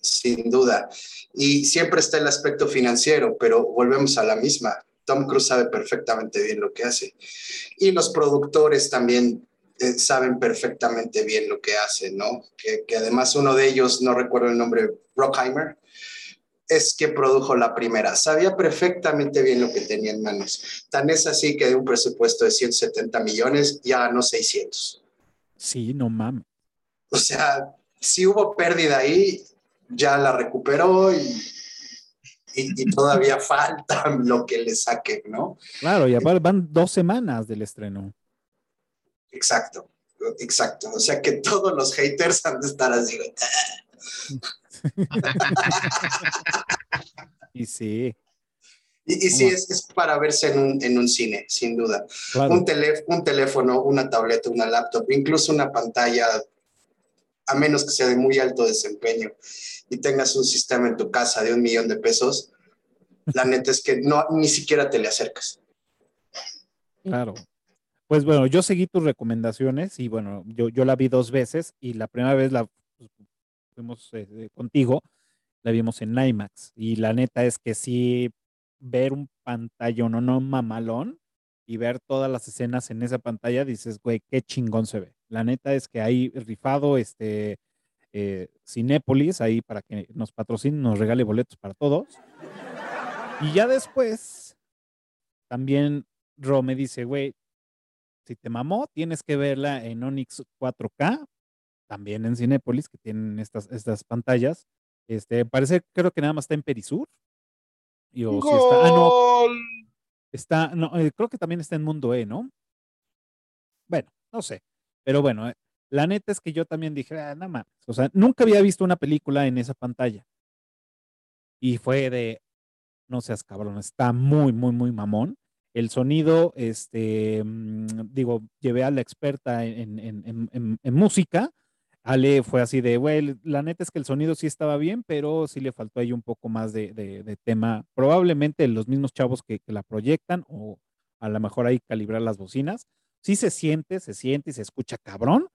sin duda. Y siempre está el aspecto financiero, pero volvemos a la misma. Tom Cruise sabe perfectamente bien lo que hace. Y los productores también eh, saben perfectamente bien lo que hacen, ¿no? Que, que, además uno de ellos, no recuerdo el nombre, Rockheimer, es que produjo la primera. Sabía perfectamente bien lo que tenía en manos. Tan es así que de un presupuesto de 170 millones ya ganó 600. Sí, no mames. O sea, si hubo pérdida ahí, ya la recuperó y, y, todavía falta lo que le saque, ¿no? Claro, y van dos semanas del estreno. Exacto, exacto. O sea que todos los haters han de estar así. y sí. Y, y sí, es, es, para verse en un, en un cine, sin duda. Un, un teléfono, una tableta, una laptop, incluso una pantalla a menos que sea de muy alto desempeño y tengas un sistema en tu casa de un millón de pesos, la neta es que no, ni siquiera te le acercas. Claro. Pues bueno, yo seguí tus recomendaciones y bueno, yo, yo la vi dos veces y la primera vez la fuimos eh, contigo, la vimos en IMAX y la neta es que sí, ver un pantallón no, no mamalón y ver todas las escenas en esa pantalla, dices, güey, qué chingón se ve. La neta es que hay rifado este eh, Cinépolis ahí para que nos patrocine, nos regale boletos para todos. Y ya después, también Ro me dice, güey, si te mamó, tienes que verla en Onyx 4K, también en Cinépolis, que tienen estas, estas pantallas. Este, parece, creo que nada más está en Perisur. Y o si está, ah, no, está, no, eh, creo que también está en Mundo E, ¿no? Bueno, no sé. Pero bueno, eh, la neta es que yo también dije, ah, nada más. O sea, nunca había visto una película en esa pantalla. Y fue de, no seas cabrón, está muy, muy, muy mamón. El sonido, este, mm, digo, llevé a la experta en, música. Ale fue así de, güey, la neta es que el sonido sí estaba bien, pero sí le faltó ahí un poco más de, tema. Probablemente los mismos chavos que, la proyectan o a lo mejor ahí calibrar las bocinas. Sí se siente, se siente y se escucha cabrón,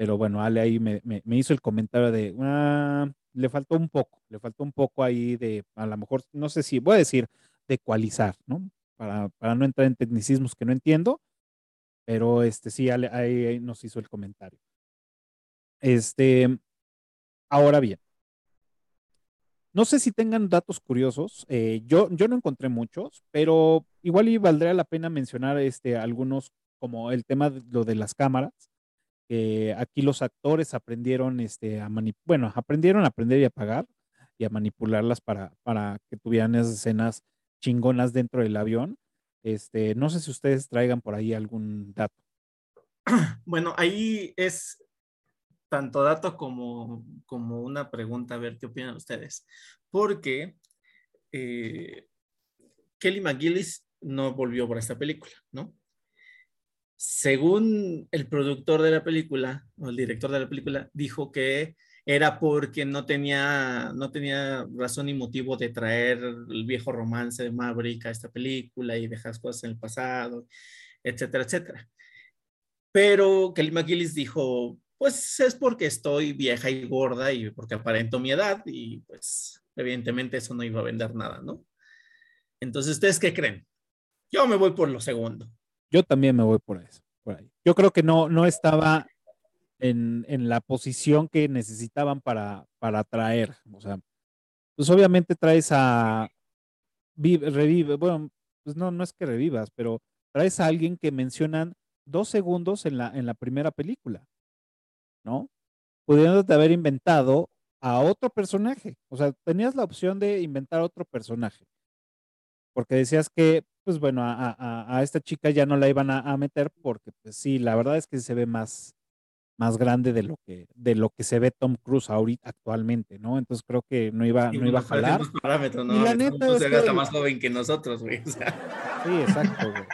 pero bueno, Ale ahí me, hizo el comentario de, ah, le faltó un poco, le faltó un poco ahí de, a lo mejor, no sé si, voy a decir, de ecualizar, ¿no? Para, para no entrar en tecnicismos que no entiendo, pero este sí, Ale, ahí, nos hizo el comentario. Este, ahora bien, no sé si tengan datos curiosos. Eh, yo, yo no encontré muchos, pero igual y valdría la pena mencionar este, algunos, como el tema de lo de las cámaras aquí los actores aprendieron este, a bueno, aprendieron a aprender y a pagar y a manipularlas para, para que tuvieran esas escenas chingonas dentro del avión. Este, no sé si ustedes traigan por ahí algún dato. Bueno, ahí es tanto dato como, como una pregunta, a ver qué opinan ustedes. Porque eh, Kelly McGillis no volvió por esta película, ¿no? Según el productor de la película, o el director de la película, dijo que era porque no tenía, no tenía razón ni motivo de traer el viejo romance de Maverick a esta película y dejar cosas en el pasado, etcétera, etcétera. Pero Kelly McGillis dijo, pues es porque estoy vieja y gorda y porque aparento mi edad y pues evidentemente eso no iba a vender nada, ¿no? Entonces, ¿ustedes qué creen? Yo me voy por lo segundo. Yo también me voy por eso. Yo creo que no, no estaba en, la posición que necesitaban para, para traer. O sea, pues obviamente traes a revive, bueno, pues no, no es que revivas, pero traes a alguien que mencionan dos segundos en la, en la primera película, ¿no? Pudiéndote haber inventado a otro personaje. O sea, tenías la opción de inventar otro personaje. Porque decías que pues bueno, a, esta chica ya no la iban a, meter porque pues sí, la verdad es que se ve más, más grande de lo que de lo que se ve Tom Cruise ahorita actualmente, ¿no? Entonces creo que no iba, no iba a jalar. ¿no? Y la neta es que... más joven que nosotros, güey. Sí, exacto, güey.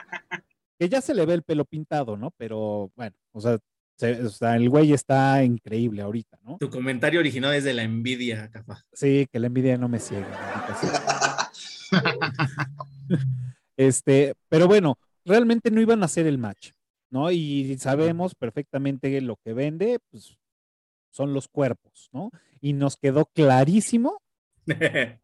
Que ya se le ve el pelo pintado, ¿no? Pero bueno, o sea, o sea, el güey está increíble ahorita, ¿no? Tu comentario original es de la envidia, capaz. Sí, que la envidia no me ciega. Este, pero bueno, realmente no iban a hacer el match, ¿no? Y sabemos perfectamente que lo que vende, pues, son los cuerpos, ¿no? Y nos quedó clarísimo en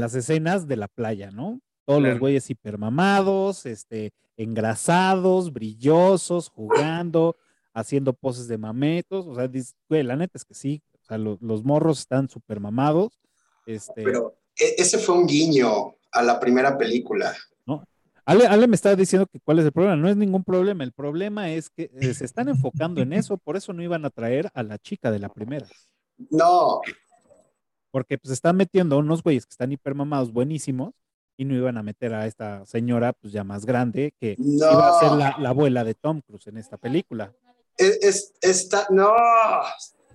las escenas de la playa, ¿no? Todos los güeyes hipermamados, este, engrasados, brillosos, jugando, haciendo poses de mametos, o sea, güey, la neta es que sí, o sea, los morros están súper mamados. Este... Pero ese fue un guiño a la primera película. Ale, me estaba diciendo que cuál es el problema. No es ningún problema. El problema es que eh, se están enfocando en eso. Por eso no iban a traer a la chica de la primera. No. Porque pues están metiendo a unos güeyes que están hipermamados buenísimos y no iban a meter a esta señora pues ya más grande que iba a ser la, abuela de Tom Cruise en esta película. Es, está, no,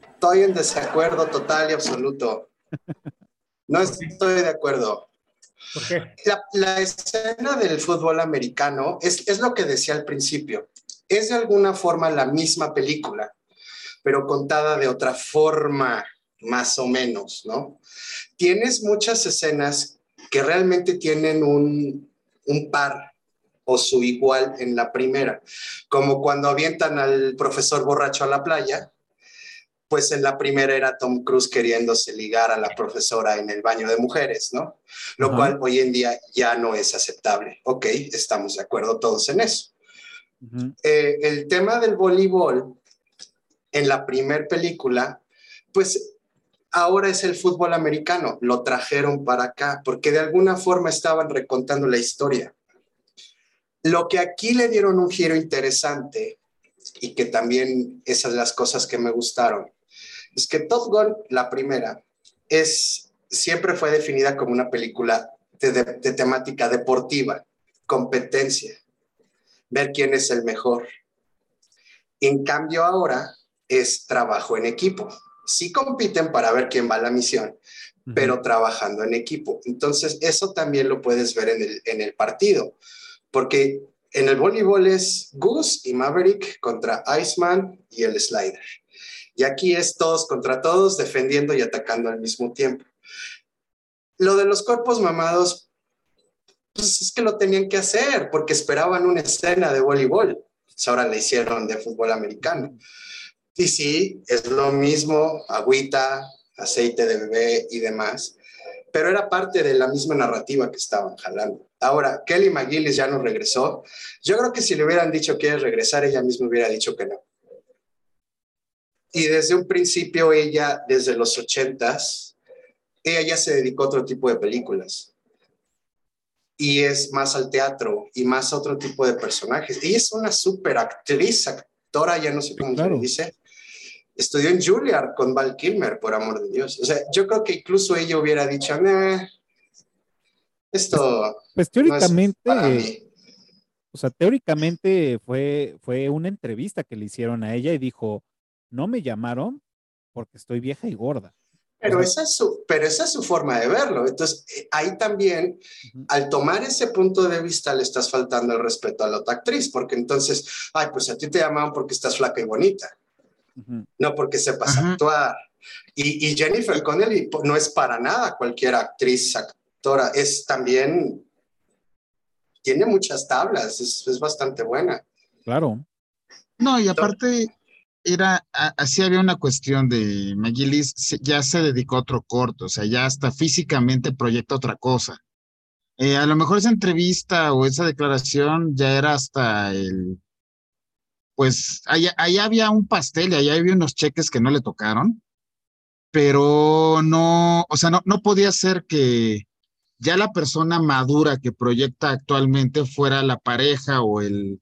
estoy en desacuerdo total y absoluto. No estoy de acuerdo. La, escena del fútbol americano es, es lo que decía al principio. Es de alguna forma la misma película, pero contada de otra forma, más o menos, ¿no? Tienes muchas escenas que realmente tienen un, un par o su igual en la primera, como cuando avientan al profesor borracho a la playa pues en la primera era Tom Cruise queriéndose ligar a la profesora en el baño de mujeres, ¿no? Lo cual hoy en día ya no es aceptable. Ok, estamos de acuerdo todos en eso. Eh, el tema del voleibol en la primera película, pues ahora es el fútbol americano, lo trajeron para acá, porque de alguna forma estaban recontando la historia. Lo que aquí le dieron un giro interesante y que también esas son las cosas que me gustaron, es que Top Gun, la primera, es, siempre fue definida como una película de, temática deportiva, competencia, ver quién es el mejor. En cambio ahora es trabajo en equipo. sí compiten para ver quién va a la misión, pero trabajando en equipo. Entonces, eso también lo puedes ver en el, en el partido, porque en el voleibol es Goose y Maverick contra Iceman y el Slider. Y aquí es todos contra todos, defendiendo y atacando al mismo tiempo. Lo de los cuerpos mamados, pues es que lo tenían que hacer porque esperaban una escena de voleibol. Pues ahora la hicieron de fútbol americano. Y sí, es lo mismo, agüita, aceite de bebé y demás, pero era parte de la misma narrativa que estaban jalando. Ahora, Kelly McGillis ya no regresó. Yo creo que si le hubieran dicho que regresar, ella misma hubiera dicho que no. Y desde un principio ella, desde los ochentas, ella ya se dedicó a otro tipo de películas. Y es más al teatro y más a otro tipo de personajes. Ella es una super actriz, actora, ya no sé cómo se dice estudió en Juilliard con Val Kilmer, por amor de Dios. O sea, yo creo que incluso ella hubiera dicho, esto. Pues teóricamente. o sea, teóricamente fue, fue una entrevista que le hicieron a ella y dijo: No me llamaron porque estoy vieja y gorda. Pero, esa, es su, pero esa es su forma de verlo. Entonces, eh, ahí también, al tomar ese punto de vista, le estás faltando el respeto a la otra actriz, porque entonces, ay, pues a ti te llamaban porque estás flaca y bonita no porque sepas actuar. Y, Jennifer Connelly no es para nada cualquier actriz, actora, es también, tiene muchas tablas, es, bastante buena. Claro. No, y aparte era, así había una cuestión de McGillis, ya se dedicó a otro corto, o sea, ya hasta físicamente proyecta otra cosa. Eh, a lo mejor esa entrevista o esa declaración ya era hasta el pues allá, había un pastel y allá había unos cheques que no le tocaron, pero no, o sea, no, no podía ser que ya la persona madura que proyecta actualmente fuera la pareja o el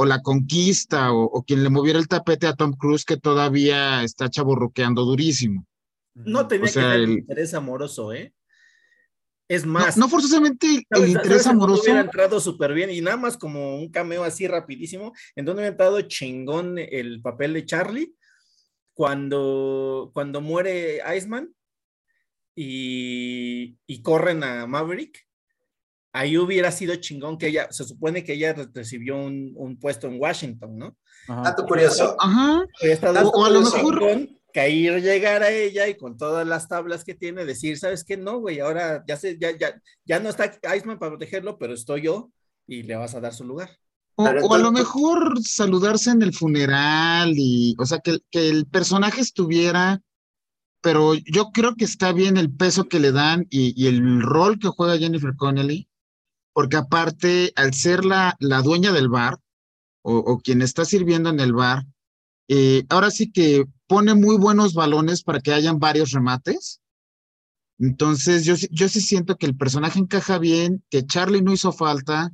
o la conquista o, quien le moviera el tapete a Tom Cruise que todavía está chaburruqueando durísimo. No tenía que tener interés amoroso, ¿eh? Es más. No, forzosamente el interés amoroso. hubiera entrado súper bien y nada más como un cameo así rapidísimo, en donde hubiera entrado chingón el papel de Charlie cuando, cuando muere Iceman y, y corren a Maverick. Ahí hubiera sido chingón que ella, se supone que ella recibió un, un puesto en Washington, ¿no? Dato curioso. Ajá. O, a lo mejor que ahí llegar a ella y con todas las tablas que tiene, decir, ¿sabes qué? No, güey, ahora ya, sé, ya, ya, ya no está Iceman para protegerlo, pero estoy yo y le vas a dar su lugar. O, a lo mejor saludarse en el funeral y, o sea, que, que el personaje estuviera, pero yo creo que está bien el peso que le dan y, y el rol que juega Jennifer Connelly, porque aparte, al ser la, la dueña del bar o, quien está sirviendo en el bar, eh, ahora sí que pone muy buenos balones para que hayan varios remates. Entonces, yo, yo sí siento que el personaje encaja bien, que Charlie no hizo falta.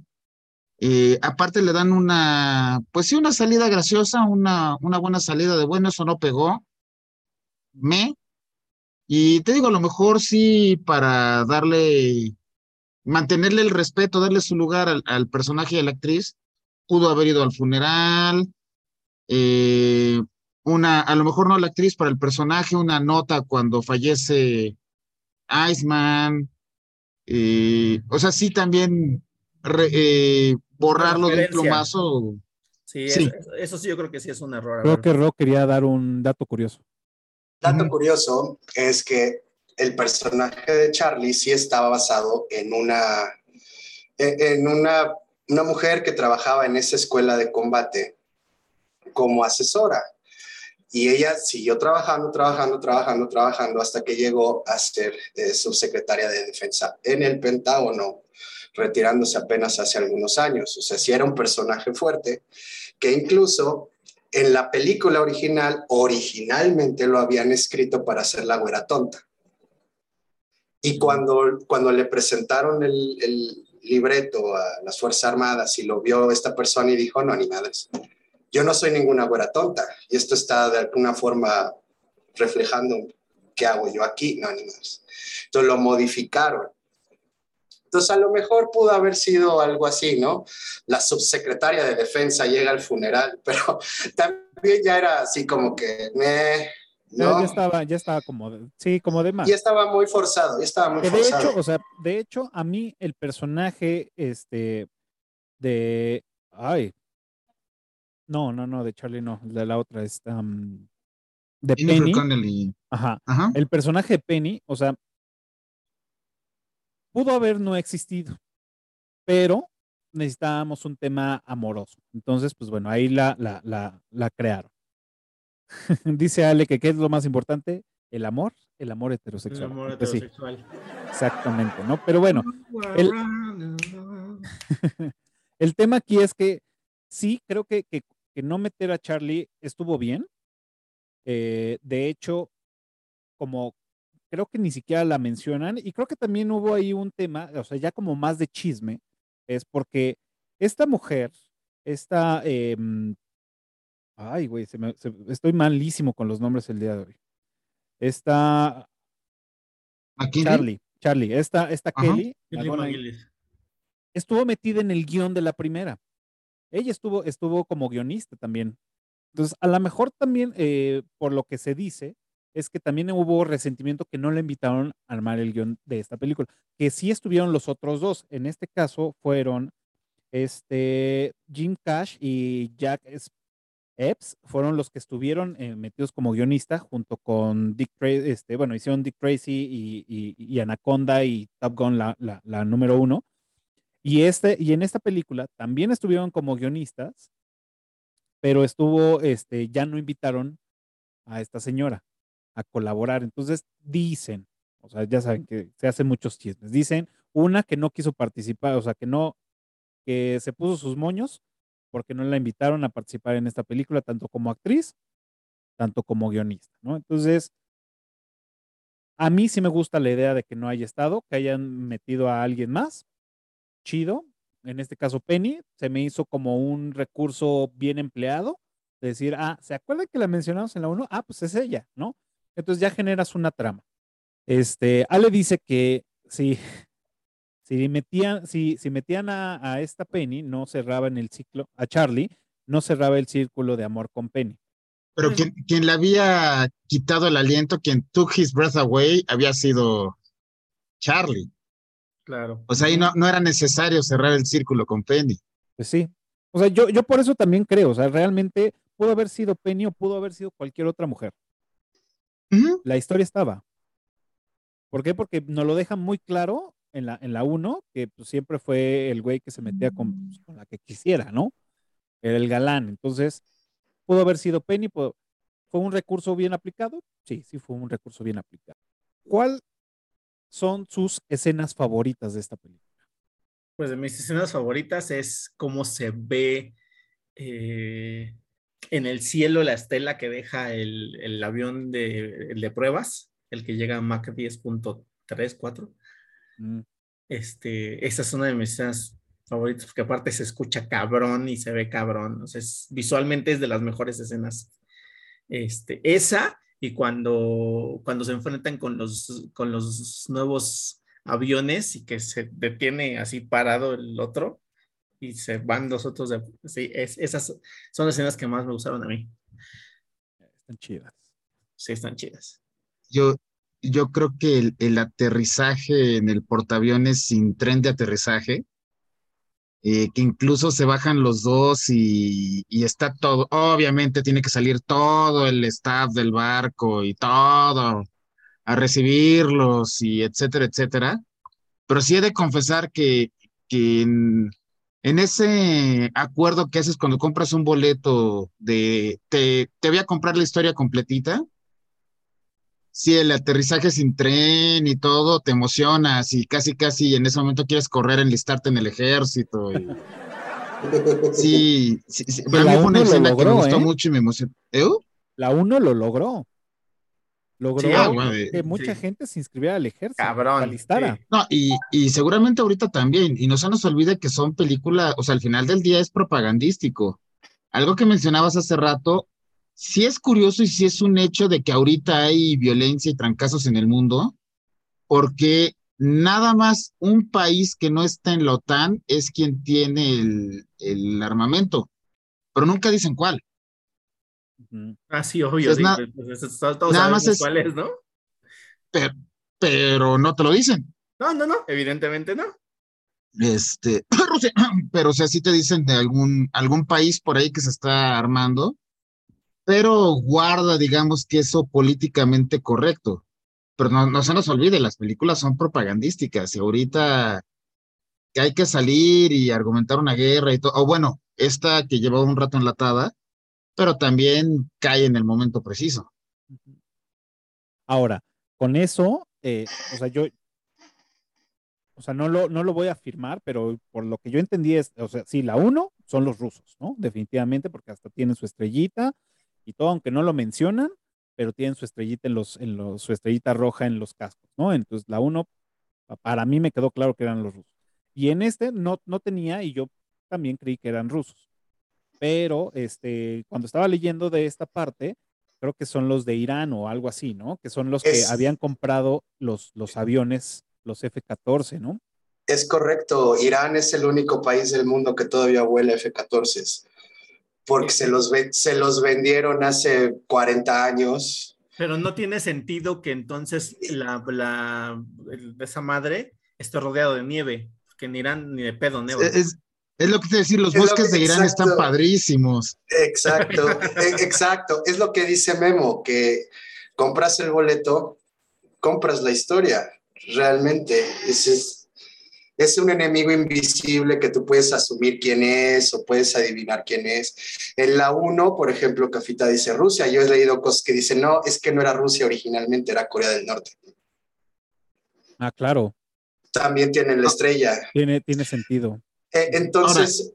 Eh, aparte le dan una, pues sí, una salida graciosa, una, una buena salida de bueno, eso no pegó. Me. Y te digo, a lo mejor sí, para darle, mantenerle el respeto, darle su lugar al, al personaje y a la actriz, pudo haber ido al funeral, eh, una, a lo mejor no la actriz, para el personaje, una nota cuando fallece Iceman. Eh, o sea, sí también eh, borrarlo de un plumazo. Sí, Eso, sí yo creo que sí es un error. Creo que Ro quería dar un dato curioso. Dato curioso es que el personaje de Charlie sí estaba basado en una, en una, una mujer que trabajaba en esa escuela de combate como asesora. Y ella siguió trabajando, trabajando, trabajando, trabajando hasta que llegó a ser eh, subsecretaria de Defensa en el Pentágono, retirándose apenas hace algunos años. O sea, sí era un personaje fuerte que incluso en la película original, originalmente lo habían escrito para hacer la güera tonta. Y cuando, cuando le presentaron el, el libreto a las Fuerzas Armadas y lo vio esta persona y dijo, no, ni madres, yo no soy ninguna güera tonta y esto está de alguna forma reflejando qué hago yo aquí, no, ni más. Entonces lo modificaron. Entonces a lo mejor pudo haber sido algo así, ¿no? La subsecretaria de defensa llega al funeral, pero también ya era así como que, Ya, estaba, ya estaba como, de, sí, como de más. Ya estaba muy forzado, ya estaba muy de forzado. hecho, o sea, de hecho, a mí el personaje, este, de, ay, no, no, no, de Charlie no, de la otra, es de Penny. Ajá, Ajá. El personaje de Penny, o sea, pudo haber no existido, pero necesitábamos un tema amoroso. Entonces, pues bueno, ahí la, la, la, la crearon. Dice Ale que qué es lo más importante, el amor, el amor heterosexual. El amor pues heterosexual. exactamente, ¿no? Pero bueno, el, el, tema aquí es que sí, creo que, que, no meter a Charlie estuvo bien. Eh, de hecho, como creo que ni siquiera la mencionan y creo que también hubo ahí un tema, o sea, ya como más de chisme, es porque esta mujer, esta, em, ay, güey, estoy malísimo con los nombres el día de hoy. Esta, Charlie, Charlie, esta, esta Kelly, estuvo metida en el guion de la primera. Ella estuvo, estuvo como guionista también. Entonces, a lo mejor también, eh, por lo que se dice, es que también hubo resentimiento que no le invitaron a armar el guion de esta película, que sí estuvieron los otros dos. En este caso fueron este, Jim Cash y Jack Epps, fueron los que estuvieron eh, metidos como guionista junto con Dick Tracy, este, bueno, hicieron Dick Tracy y, Anaconda y Top Gun, la, la, número uno. Y, este, y en esta película también estuvieron como guionistas, pero estuvo, este, ya no invitaron a esta señora a colaborar. Entonces dicen, o sea, ya saben que se hacen muchos chismes. Dicen, una que no quiso participar, o sea, que no, que se puso sus moños porque no la invitaron a participar en esta película, tanto como actriz, tanto como guionista, ¿no? Entonces, a mí sí me gusta la idea de que no haya estado, que hayan metido a alguien más. Chido. En este caso, Penny, se me hizo como un recurso bien empleado. De decir, ah, ¿se acuerdan que la mencionamos en la 1? Ah, pues es ella, ¿no? Entonces ya generas una trama. Este, Ale dice que si, si metían, si, si metían a, esta Penny, no cerraba en el ciclo, a Charlie, no cerraba el círculo de amor con Penny. Pero quien, quien le había quitado el aliento, quien took his breath away, había sido Charlie. Claro. O sea, ahí no, no era necesario cerrar el círculo con Penny. Pues sí. O sea, yo, yo por eso también creo, o sea, realmente pudo haber sido Penny o pudo haber sido cualquier otra mujer. La historia estaba. ¿Por qué? Porque nos lo dejan muy claro en la, en la 1, que pues, siempre fue el güey que se metía con, pues, con, la que quisiera, ¿no? Era el galán. Entonces, pudo haber sido Penny, ¿fue un recurso bien aplicado? Sí, sí fue un recurso bien aplicado. ¿Cuál son sus escenas favoritas de esta película? Pues de mis escenas favoritas es cómo se ve eh, en el cielo la estela que deja el, avión de, pruebas, el que llega a Mach 10.3, 4. Mm. Este, esa es una de mis escenas favoritas, porque aparte se escucha cabrón y se ve cabrón. O sea, visualmente es de las mejores escenas. Este, esa y cuando, cuando se enfrentan con los, con los nuevos aviones y que se detiene así parado el otro, y se van los otros. De, sí, es, esas son las escenas que más me gustaron a mí. Están chidas. Sí, están chidas. Yo, yo creo que el, aterrizaje en el portaaviones sin tren de aterrizaje, eh, que incluso se bajan los dos y, y, está todo, obviamente tiene que salir todo el staff del barco y todo a recibirlos y etcétera, etcétera. Pero sí he de confesar que, que en, en ese acuerdo que haces cuando compras un boleto de te, te voy a comprar la historia completita, si el aterrizaje sin tren y todo, te emocionas y casi, casi en ese momento quieres correr, enlistarte en el ejército. Sí, sí, sí. Para mí fue una escena que me gustó ¿eh? mucho y me emocionó. ¿Eh? La uno lo logró logró ah, que mucha gente se inscribiera al ejército, Cabrón, No, y, y, seguramente ahorita también, y no se nos olvide que son películas, o sea, al final del día es propagandístico. Algo que mencionabas hace rato, sí es curioso y sí es un hecho de que ahorita hay violencia y trancazos en el mundo, porque nada más un país que no está en la OTAN es quien tiene el, el armamento, pero nunca dicen cuál. Ah, sí, obvio. nada más es, cuál es, ¿no? Pero, no te lo dicen. No, no, no, evidentemente no. Este, pero o sea, sí te dicen de algún, algún país por ahí que se está armando, pero guarda, digamos, que eso políticamente correcto. Pero no, no se nos olvide, las películas son propagandísticas y ahorita que hay que salir y argumentar una guerra y todo, o bueno, esta que lleva un rato enlatada, pero también cae en el momento preciso. Ahora, con eso, eh, o sea, yo, o sea, no lo, no lo voy a afirmar, pero por lo que yo entendí es, o sea, sí, la uno son los rusos, ¿no? Definitivamente, porque hasta tienen su estrellita y todo, aunque no lo mencionan, pero tienen su estrellita en los, en los, su estrellita roja en los cascos, ¿no? Entonces, la uno, para mí me quedó claro que eran los rusos. Y en este no, no tenía, y yo también creí que eran rusos. Pero este, cuando estaba leyendo de esta parte, creo que son los de Irán o algo así, ¿no? Que son los que habían comprado los, los aviones, los F-14, ¿no? Es correcto. Irán es el único país del mundo que todavía vuela F-14 porque se los, se los vendieron hace 40 años. Pero no tiene sentido que entonces la, la, esa madre esté rodeado de nieve que en Irán ni de pedo neva. Es, es lo que te decir, los bosques de Irán están padrísimos. Exacto, e, exacto. Es lo que dice Memo, que compras el boleto, compras la historia. Realmente, es, es un enemigo invisible que tú puedes asumir quién es o puedes adivinar quién es. En la 1, por ejemplo, Cafita dice Rusia. Yo he leído cosas que dicen, no, es que no era Rusia originalmente, era Corea del Norte. Ah, claro también tienen la estrella. Tiene, tiene sentido. Eh, entonces,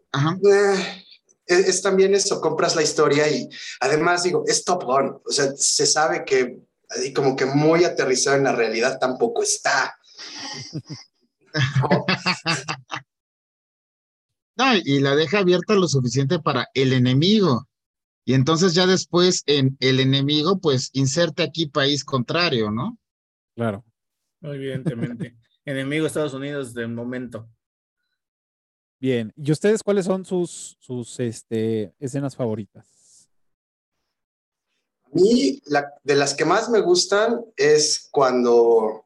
eh, es, también eso, compras la historia y además digo, es Top Gun, o sea, se sabe que como que muy aterrizado en la realidad tampoco está. no, y la deja abierta lo suficiente para el enemigo. Y entonces ya después en el enemigo, pues inserte aquí país contrario, ¿no? Claro. Evidentemente enemigo Estados Unidos de momento. Bien, ¿y ustedes cuáles son sus, sus este, escenas favoritas? A mí, de las que más me gustan es cuando,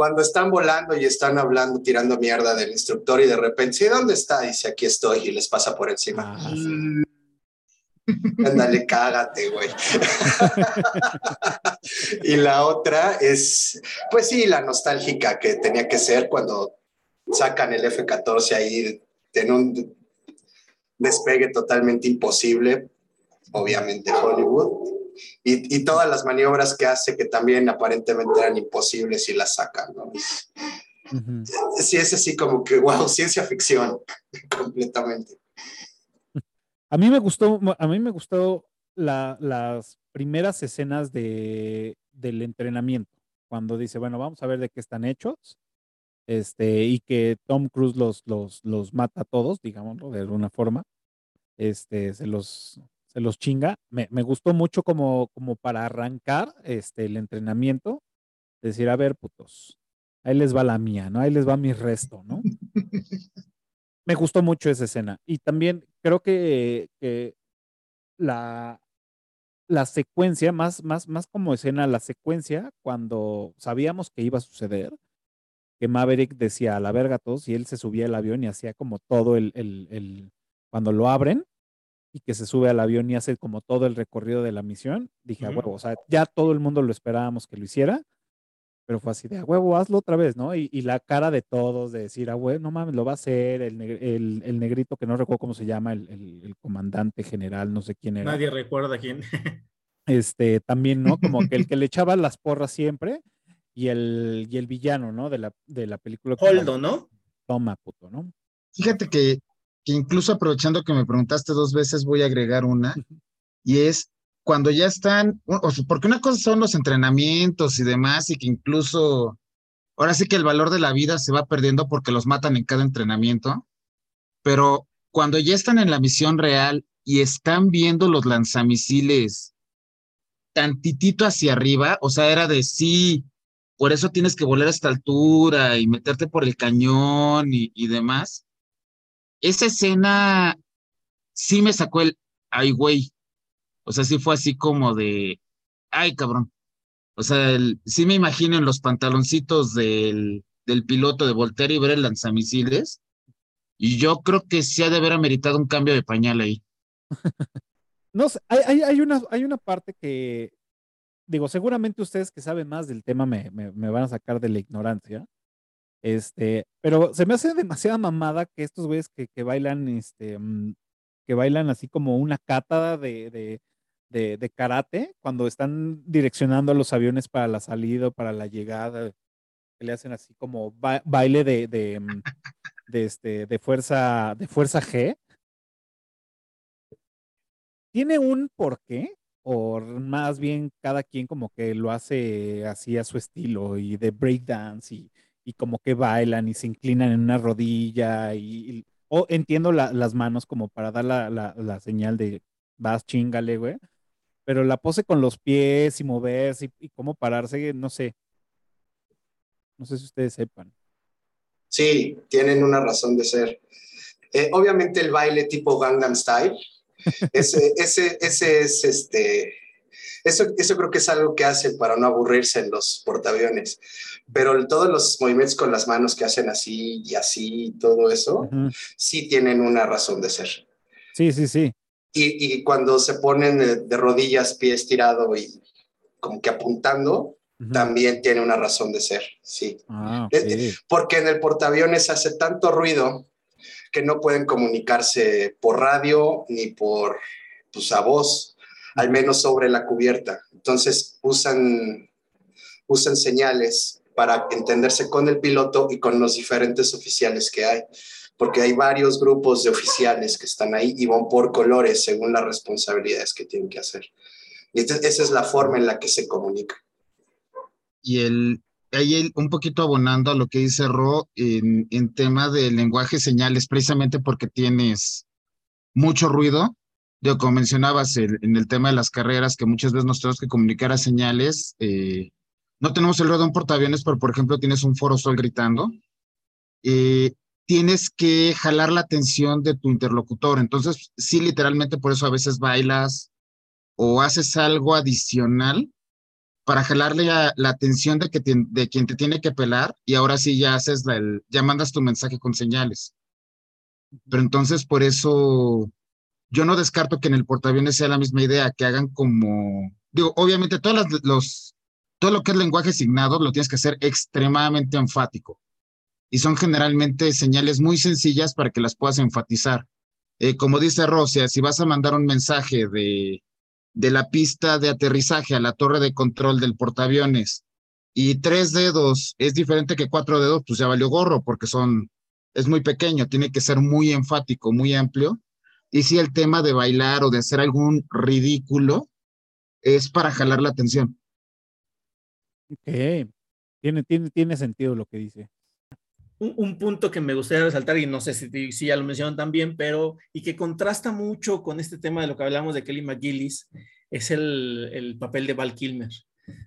cuando están volando y están hablando, tirando mierda del instructor y de repente, ¿sí dónde está? Dice, aquí estoy y les pasa por encima. Ah, Ándale, cágate, güey. y la otra es, pues sí, la nostálgica que tenía que ser cuando sacan el F-14 ahí en un despegue totalmente imposible, obviamente Hollywood, y, todas las maniobras que hace que también aparentemente eran imposibles y las sacan, ¿no? Sí, es así como que, wow, ciencia ficción, completamente. A mí me gustó, a mí me gustó las primeras escenas de, del entrenamiento, cuando dice, bueno, vamos a ver de qué están hechos, este, y que Tom Cruise los, los, los mata a todos, digámoslo de alguna forma, este, se los, se los chinga. Me, gustó mucho como, como para arrancar este, el entrenamiento, decir, a ver, putos, ahí les va la mía, ¿no? Ahí les va mi resto, ¿no? me gustó mucho esa escena. Y también creo que, la, la secuencia, más, más, más como escena, la secuencia, cuando sabíamos que iba a suceder, que Maverick decía a la verga todos y él se subía al avión y hacía como todo el, el, el, cuando lo abren y que se sube al avión y hace como todo el recorrido de la misión, dije, a huevo, o sea, ya todo el mundo lo esperábamos que lo hiciera pero fue así de a huevo, hazlo otra vez, ¿no? Y, la cara de todos de decir, a huevo, no mames, lo va a hacer, el, el, negrito que no recuerdo cómo se llama, el, comandante general, no sé quién era. Nadie recuerda quién. Este, también, ¿no? Como que el que le echaba las porras siempre y el, y el villano, ¿no? De la, de la película. Holdo, ¿no? Toma, puto, ¿no? Fíjate que, que incluso aprovechando que me preguntaste dos veces, voy a agregar una, y es cuando ya están, porque una cosa son los entrenamientos y demás, y que incluso ahora sí que el valor de la vida se va perdiendo porque los matan en cada entrenamiento, pero cuando ya están en la misión real y están viendo los lanzamisiles tantitito hacia arriba, o sea, era de sí, por eso tienes que volar a esta altura y meterte por el cañón y, y demás. Esa escena sí me sacó el, ay, güey, O sea, sí fue así como de, ay, cabrón. O sea, sí me imagino en los pantaloncitos del, del piloto de Voltaire y ver el lanzamisiles. Y yo creo que sí ha de haber ameritado un cambio de pañal ahí. no sé, hay, hay, una, hay una parte que, digo, seguramente ustedes que saben más del tema me, me, van a sacar de la ignorancia. Este, pero se me hace demasiada mamada que estos güeyes que, que bailan, este, mm, que bailan así como una cata de, de, karate cuando están direccionando a los aviones para la salida o para la llegada, que le hacen así como baile de, de, mm, de, este, de, fuerza, de fuerza G. ¿Tiene un porqué? O más bien cada quien como que lo hace así a su estilo y de breakdance y, y como que bailan y se inclinan en una rodilla y, o entiendo las manos como para dar la, la, señal de vas chingale, güey. Pero la pose con los pies y moverse y, cómo pararse, no sé. No sé si ustedes sepan. Sí, tienen una razón de ser. Eh, obviamente el baile tipo Gangnam Style, ese, ese, ese es este, eso, eso creo que es algo que hacen para no aburrirse en los portaaviones. Pero todos los movimientos con las manos que hacen así y así, todo eso, sí tienen una razón de ser. Sí, sí, sí. Y, y cuando se ponen de, rodillas, pie estirado y como que apuntando, también tiene una razón de ser, sí. Ah, porque en el portaaviones hace tanto ruido que no pueden comunicarse por radio ni por pues, a voz al menos sobre la cubierta. Entonces usan, usan señales para entenderse con el piloto y con los diferentes oficiales que hay, porque hay varios grupos de oficiales que están ahí y van por colores según las responsabilidades que tienen que hacer. Y esa es la forma en la que se comunica. Y el, ahí un poquito abonando a lo que dice Ro en, en tema de lenguaje señales, precisamente porque tienes mucho ruido, como mencionabas en el tema de las carreras, que muchas veces nos tenemos que comunicar a señales. Eh, no tenemos el un portaaviones, pero por ejemplo tienes un foro sol gritando. Eh, tienes que jalar la atención de tu interlocutor. Entonces, sí, literalmente por eso a veces bailas o haces algo adicional para jalarle la atención de, que de quien te tiene que pelar y ahora sí ya haces la, ya mandas tu mensaje con señales. Pero entonces por eso yo no descarto que en el portaaviones sea la misma idea, que hagan como, digo, obviamente todos los, todo lo que es lenguaje signado lo tienes que hacer extremadamente enfático. Y son generalmente señales muy sencillas para que las puedas enfatizar. Eh, como dice Rosia, si vas a mandar un mensaje de, de la pista de aterrizaje a la torre de control del portaaviones y tres dedos es diferente que cuatro dedos, pues ya valió gorro porque son, es muy pequeño, tiene que ser muy enfático, muy amplio y si el tema de bailar o de hacer algún ridículo es para jalar la atención. Ok, tiene, tiene, tiene sentido lo que dice. Un, punto que me gustaría resaltar, y no sé si, si ya lo mencionan también, pero y que contrasta mucho con este tema de lo que hablamos de Kelly McGillis, es el, el papel de Val Kilmer,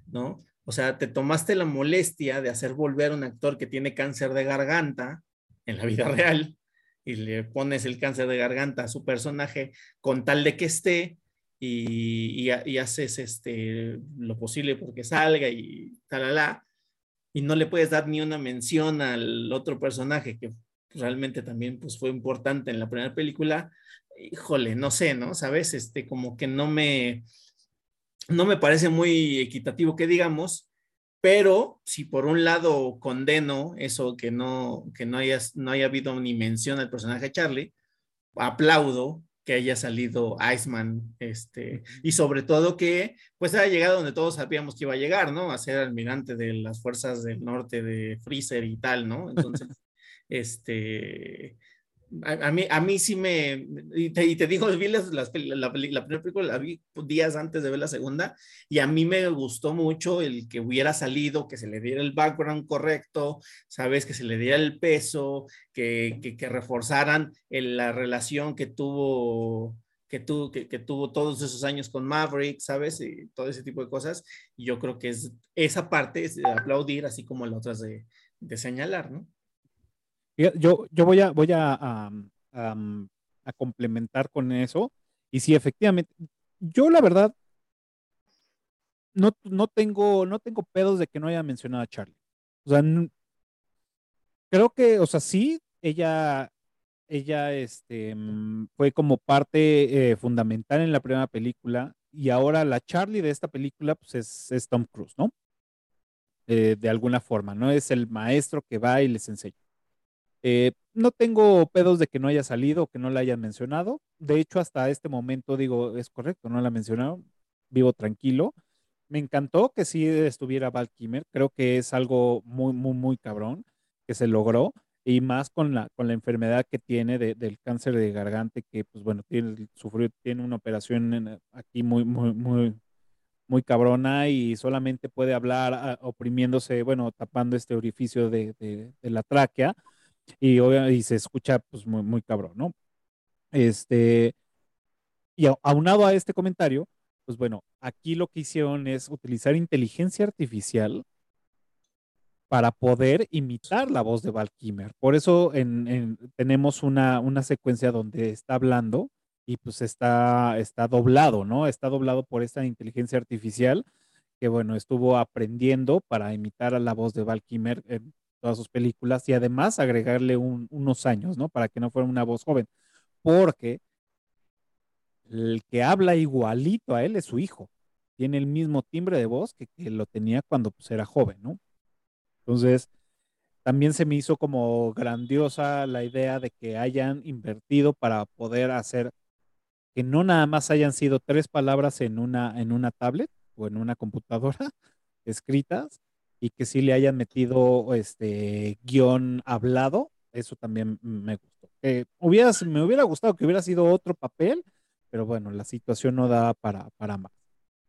¿no? O sea, te tomaste la molestia de hacer volver a un actor que tiene cáncer de garganta en la vida real, y le pones el cáncer de garganta a su personaje con tal de que esté y, y, haces este, lo posible porque salga y talala, y no le puedes dar ni una mención al otro personaje que realmente también pues, fue importante en la primera película, híjole, no sé, ¿no? Sabes, este, como que no me, no me parece muy equitativo que digamos, pero si por un lado condeno eso que no, que no, no haya habido ni mención al personaje Charlie, aplaudo que haya salido Iceman, este, y sobre todo que pues haya llegado donde todos sabíamos que iba a llegar, ¿no? A ser almirante de las fuerzas del norte de Freezer y tal, ¿no? Entonces, este, a, mí, a mí sí me, y te, digo, vi la, la, primera película, la vi días antes de ver la segunda, y a mí me gustó mucho el que hubiera salido, que se le diera el background correcto, sabes, que se le diera el peso, que, que, reforzaran la relación que tuvo que, tu, que, tuvo todos esos años con Maverick, ¿sabes? Y todo ese tipo de cosas. Y yo creo que es esa parte de aplaudir, así como la otra de, de señalar, ¿no? Yo, yo voy a, voy a, a, complementar con eso. Y sí, efectivamente, yo la verdad no, no, tengo, no tengo pedos de que no haya mencionado a Charlie. O sea, creo que, o sea, sí, ella, ella este, mm, fue como parte eh, fundamental en la primera película y ahora la Charlie de esta película pues es, Tom Cruise, ¿no? Eh, de alguna forma, ¿no? Es el maestro que va y les enseña. Eh, no tengo pedos de que no haya salido que no la hayan mencionado. De hecho, hasta este momento digo, es correcto, no la mencionaron. Vivo tranquilo. Me encantó que sí estuviera Val Kimmer. Creo que es algo muy, muy, muy cabrón que se logró. Y más con la, con la enfermedad que tiene del cáncer de garganta, que pues bueno, tiene, sufrió, tiene una operación aquí muy, muy, muy, muy cabrona y solamente puede hablar ah, oprimiéndose, bueno, tapando este orificio de, de la tráquea y, se escucha pues muy, muy cabrón, ¿no? Este, y aunado a este comentario, pues bueno, aquí lo que hicieron es utilizar inteligencia artificial para poder imitar la voz de Val Kimmer. Por eso en, tenemos una, una, secuencia donde está hablando y pues está, está doblado, ¿no? Está doblado por esta inteligencia artificial que, bueno, estuvo aprendiendo para imitar a la voz de Val Kimmer en todas sus películas y además agregarle unos años, ¿no? Para que no fuera una voz joven. Porque el que habla igualito a él es su hijo. Tiene el mismo timbre de voz que, lo tenía cuando pues, era joven, ¿no? Entonces, también se me hizo como grandiosa la idea de que hayan invertido para poder hacer que no nada más hayan sido tres palabras en una, en una tablet o en una computadora escritas, y que sí le hayan metido este guion hablado, eso también me gustó. hubiera, me hubiera gustado que hubiera sido otro papel, pero bueno, la situación no da para, para más.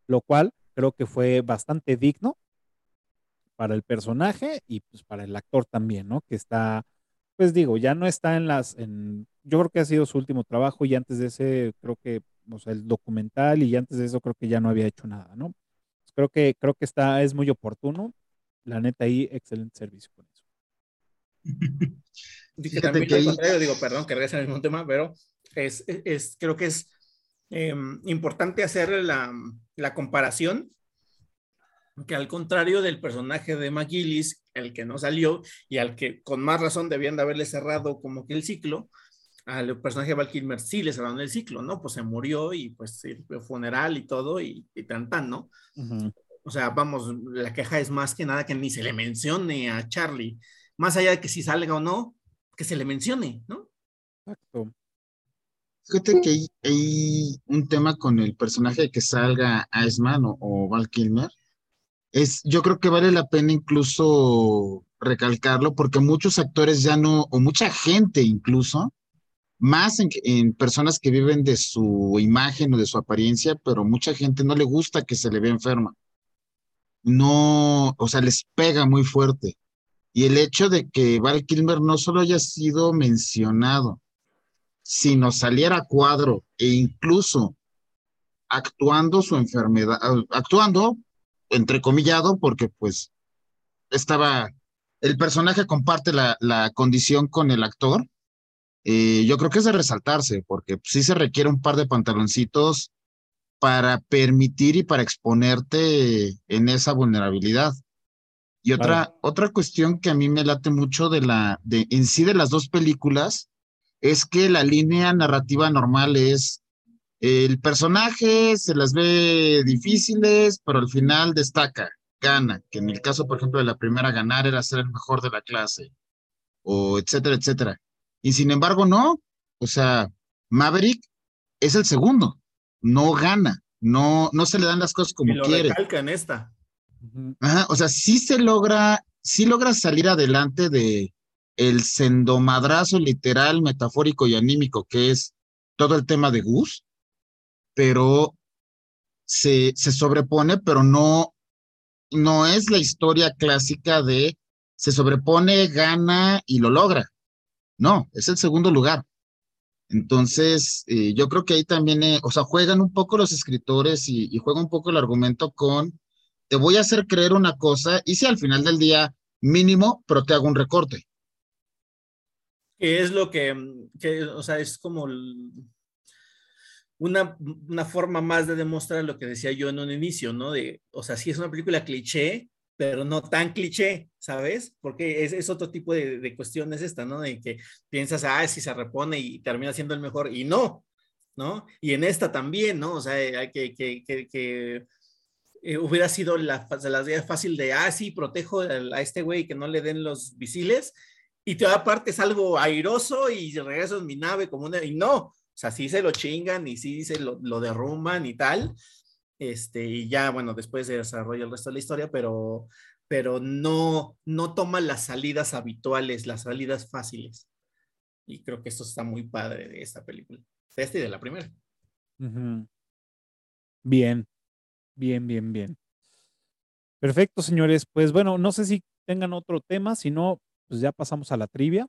Lo cual creo que fue bastante digno para el personaje y pues para el actor también, ¿no? Que está, pues digo, ya no está en las, en, yo creo que ha sido su último trabajo y antes de ese, creo que, o sea, el documental y antes de eso creo que ya no había hecho nada, ¿no? creo que, creo que está, es muy oportuno la neta ahí, excelente servicio con eso. también al contrario, digo, perdón que regrese al mismo tema, pero es, es creo que es em, importante hacer la, la, comparación, que al contrario del personaje de McGillis, el que no salió y al que con más razón debían de haberle cerrado como que el ciclo, al personaje de Val Kilmer sí le cerraron el ciclo, ¿no? Pues se murió y pues el funeral y todo y, y tan tan, ¿no? O sea, vamos, la queja es más que nada que ni se le mencione a Charlie, más allá de que si salga o no, que se le mencione, ¿no? Exacto. Fíjate que hay, un tema con el personaje que salga Iceman o, o, Val Kilmer. Es, yo creo que vale la pena incluso recalcarlo porque muchos actores ya no, o mucha gente incluso, más en, en, personas que viven de su imagen o de su apariencia, pero mucha gente no le gusta que se le vea enferma no, o sea, les pega muy fuerte. Y el hecho de que Val Kilmer no solo haya sido mencionado, sino saliera a cuadro e incluso actuando su enfermedad, actuando, entrecomillado, porque pues estaba, el personaje comparte la, la condición con el actor, eh, yo creo que es de resaltarse, porque sí se requiere un par de pantaloncitos para permitir y para exponerte en esa vulnerabilidad. Y otra, otra cuestión que a mí me late mucho de la, de, en sí de las dos películas, es que la línea narrativa normal es el personaje se las ve difíciles, pero al final destaca, gana, que en el caso, por ejemplo, de la primera ganar era ser el mejor de la clase, o etcétera, etcétera. Y sin embargo, no, o sea, Maverick es el segundo, no gana, no, no se le dan las cosas como y lo quiere. Recalca en esta. Ajá, o sea, sí se logra, sí logra salir adelante de el sendomadrazo literal, metafórico y anímico que es todo el tema de Gus, pero se, se sobrepone, pero no, no es la historia clásica de se sobrepone, gana y lo logra. No, es el segundo lugar. Entonces, eh, yo creo que ahí también, eh, o sea, juegan un poco los escritores y, y juega un poco el argumento con, te voy a hacer creer una cosa y si al final del día mínimo, pero te hago un recorte. Que es lo que, que o sea, es como una, una forma más de demostrar lo que decía yo en un inicio, ¿no? De, o sea, sí es una película cliché, pero no tan cliché, ¿sabes? Porque es, es otro tipo de, de, cuestión es esta, ¿no? De que piensas, ah, si se repone y termina siendo el mejor, y no, ¿no? Y en esta también, ¿no? O sea, hay que, que, que, que eh, hubiera sido la, la idea fácil de, ah, sí, protejo a este güey que no le den los visiles, y te aparte es algo airoso y regreso en mi nave como una, y no, o sea, sí se lo chingan y sí se lo, lo derrumban y tal, este, y ya, bueno, después se desarrolla el resto de la historia, pero, pero no, no toma las salidas habituales, las salidas fáciles. Y creo que esto está muy padre de esta película, de esta y de la primera. Bien, bien, bien, bien. Perfecto, señores. Pues bueno, no sé si tengan otro tema, si no, pues ya pasamos a la trivia.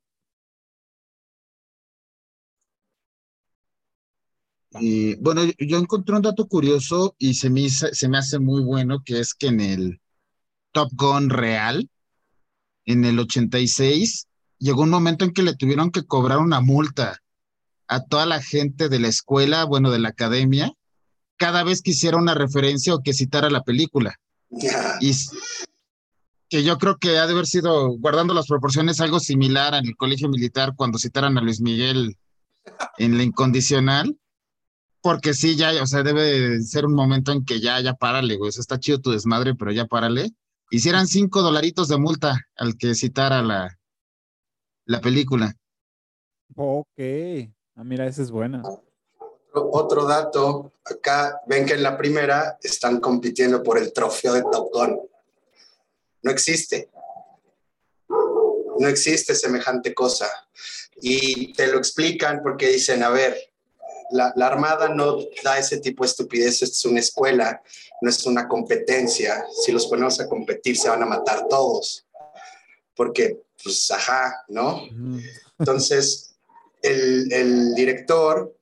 Y bueno, yo encontré un dato curioso y se me, se me hace muy bueno, que es que en el Top Gun real, en el 86, llegó un momento en que le tuvieron que cobrar una multa a toda la gente de la escuela, bueno, de la academia, cada vez que hiciera una referencia o que citara la película. Y que yo creo que ha de haber sido, guardando las proporciones, algo similar en el colegio militar cuando citaran a Luis Miguel en la incondicional porque sí, ya, o sea, debe ser un momento en que ya, ya párale, güey. está chido tu desmadre, pero ya párale. Hicieran cinco dolaritos de multa al que citara la, la película. Ok. Ah, mira, esa es buena. Otro dato, acá ven que en la primera están compitiendo por el trofeo de Top Gun. No existe. No existe semejante cosa. Y te lo explican porque dicen, a ver, la, Armada no da ese tipo de estupidez, es una escuela, no es una competencia. Si los ponemos a competir, se van a matar todos. Porque, pues, ajá, ¿no? Entonces, el, director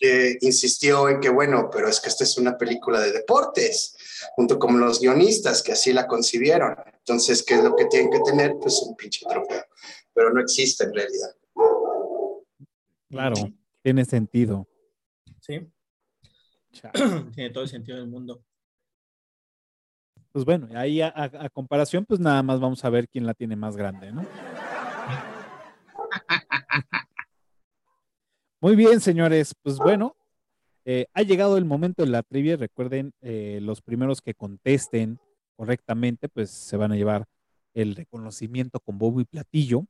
eh, insistió en que, bueno, pero es que esta es una película de deportes, junto con los guionistas que así la concibieron. Entonces, ¿qué es lo que tienen que tener? Pues un pinche trofeo. Pero no existe en realidad. Claro. Tiene sentido. Sí. Tiene todo el sentido del mundo. Pues bueno, ahí a, comparación, pues nada más vamos a ver quién la tiene más grande, ¿no? Muy bien, señores. Pues bueno, eh, ha llegado el momento de la trivia. Recuerden, eh, los primeros que contesten correctamente, pues se van a llevar el reconocimiento con bobo y platillo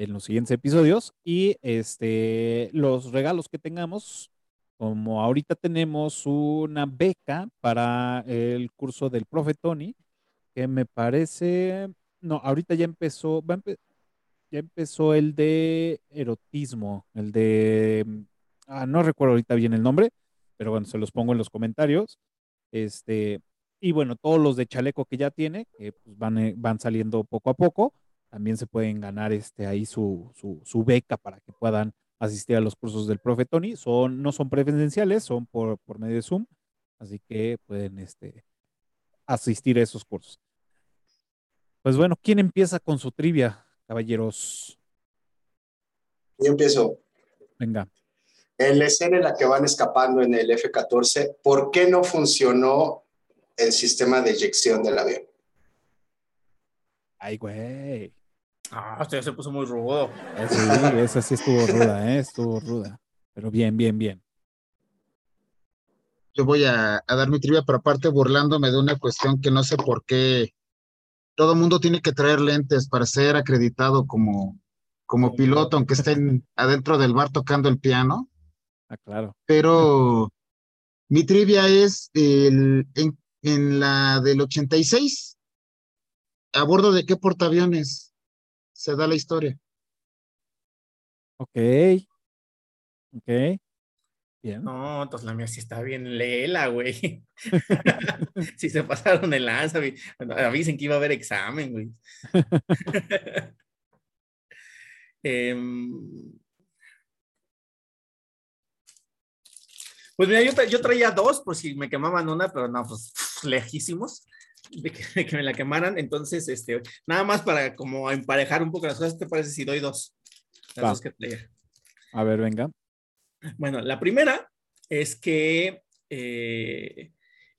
en los siguientes episodios. Y este, los regalos que tengamos, como ahorita tenemos una beca para el curso del profe Tony, que me parece, no, ahorita ya empezó, ya empezó el de erotismo, el de, ah, no recuerdo ahorita bien el nombre, pero bueno, se los pongo en los comentarios. Este, y bueno, todos los de chaleco que ya tiene, que pues van, eh, van saliendo poco a poco también se pueden ganar este, ahí su, su, beca para que puedan asistir a los cursos del profe Tony. Son, no son presenciales, son por, por medio de Zoom, así que pueden este, asistir a esos cursos. Pues bueno, ¿quién empieza con su trivia, caballeros? Yo empiezo. Venga. En la escena en la que van escapando en el F-14, ¿por qué no funcionó el sistema de eyección del avión? Ay, güey. Ah, usted se puso muy rudo. Sí, esa sí estuvo ruda, ¿eh? Estuvo ruda. Pero bien, bien, bien. Yo voy a, dar mi trivia, pero aparte burlándome de una cuestión que no sé por qué todo el mundo tiene que traer lentes para ser acreditado como, como piloto, aunque estén adentro del bar tocando el piano. Ah, claro. Pero mi trivia es el, en, en la del 86, ¿A bordo de qué portaaviones se da la historia? Ok. Ok. Bien. No, entonces la mía sí está bien lela, güey. sí se pasaron el lanza, güey. Avisen que iba a haber examen, güey. Em, pues mira, yo, yo, traía dos por si me quemaban una, pero no, pues lejísimos de que, me la quemaran. Entonces, este, nada más para como emparejar un poco las cosas, ¿te parece si doy dos? Las dos que A ver, venga. Bueno, la primera es que eh,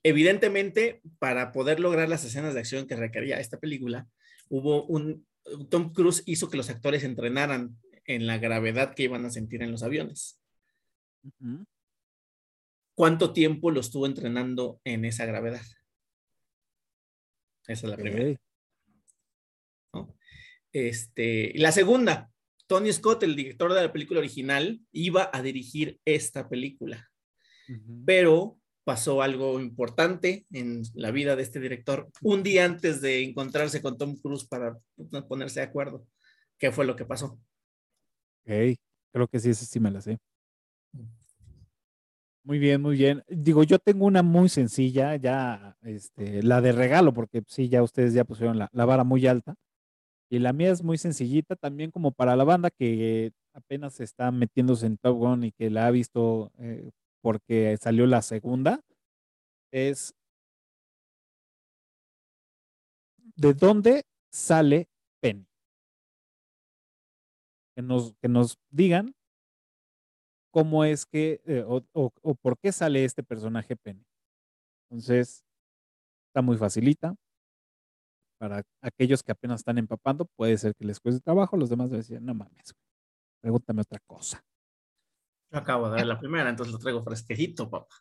evidentemente para poder lograr las escenas de acción que requería esta película, hubo un, Tom Cruise hizo que los actores entrenaran en la gravedad que iban a sentir en los aviones. ¿Cuánto tiempo lo estuvo entrenando en esa gravedad? Esa es la primera. Este, la segunda, Tony Scott, el director de la película original, iba a dirigir esta película, pero pasó algo importante en la vida de este director un día antes de encontrarse con Tom Cruise para ponerse de acuerdo. ¿Qué fue lo que pasó? Ok, creo que sí, eso sí me la sé. Muy bien, muy bien. Digo, yo tengo una muy sencilla, ya, este, la de regalo, porque sí, ya ustedes ya pusieron la, vara muy alta. Y la mía es muy sencillita también como para la banda que apenas está metiéndose en Top Gun y que la ha visto eh, porque salió la segunda. Es ¿de dónde sale Penny? Que nos, que nos digan cómo es que, eh, o, por qué sale este personaje Penny. Entonces, está muy facilita. Para aquellos que apenas están empapando, puede ser que les cueste trabajo, los demás decir, no mames, pregúntame otra cosa. Yo acabo de ver la primera, entonces lo traigo fresquejito, papá.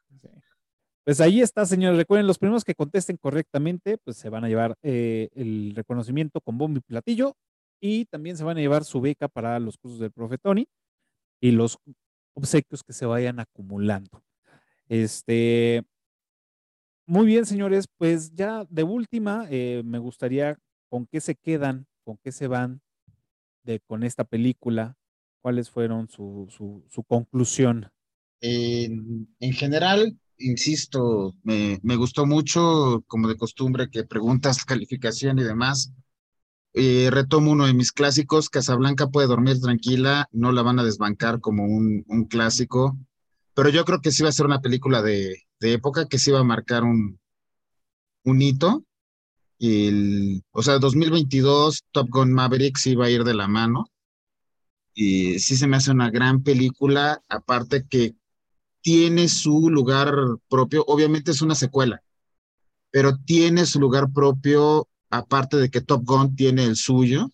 Pues ahí está, señores. Recuerden, los primeros que contesten correctamente, pues se van a llevar eh, el reconocimiento con bombo y platillo y también se van a llevar su beca para los cursos del profe Tony y los obsequios que se vayan acumulando. Este, muy bien, señores, pues ya de última, eh, me gustaría con qué se quedan, con qué se van de, con esta película, cuáles fueron su, su, conclusión. en general, insisto, me, me, gustó mucho, como de costumbre, que preguntas calificación y demás. Eh, retomo uno de mis clásicos, Casablanca puede dormir tranquila, no la van a desbancar como un, un clásico, pero yo creo que sí va a ser una película de, de época que sí va a marcar un, un hito. El, o sea, 2022 Top Gun Maverick sí va a ir de la mano. Y sí se me hace una gran película, aparte que tiene su lugar propio, obviamente es una secuela, pero tiene su lugar propio aparte de que Top Gun tiene el suyo,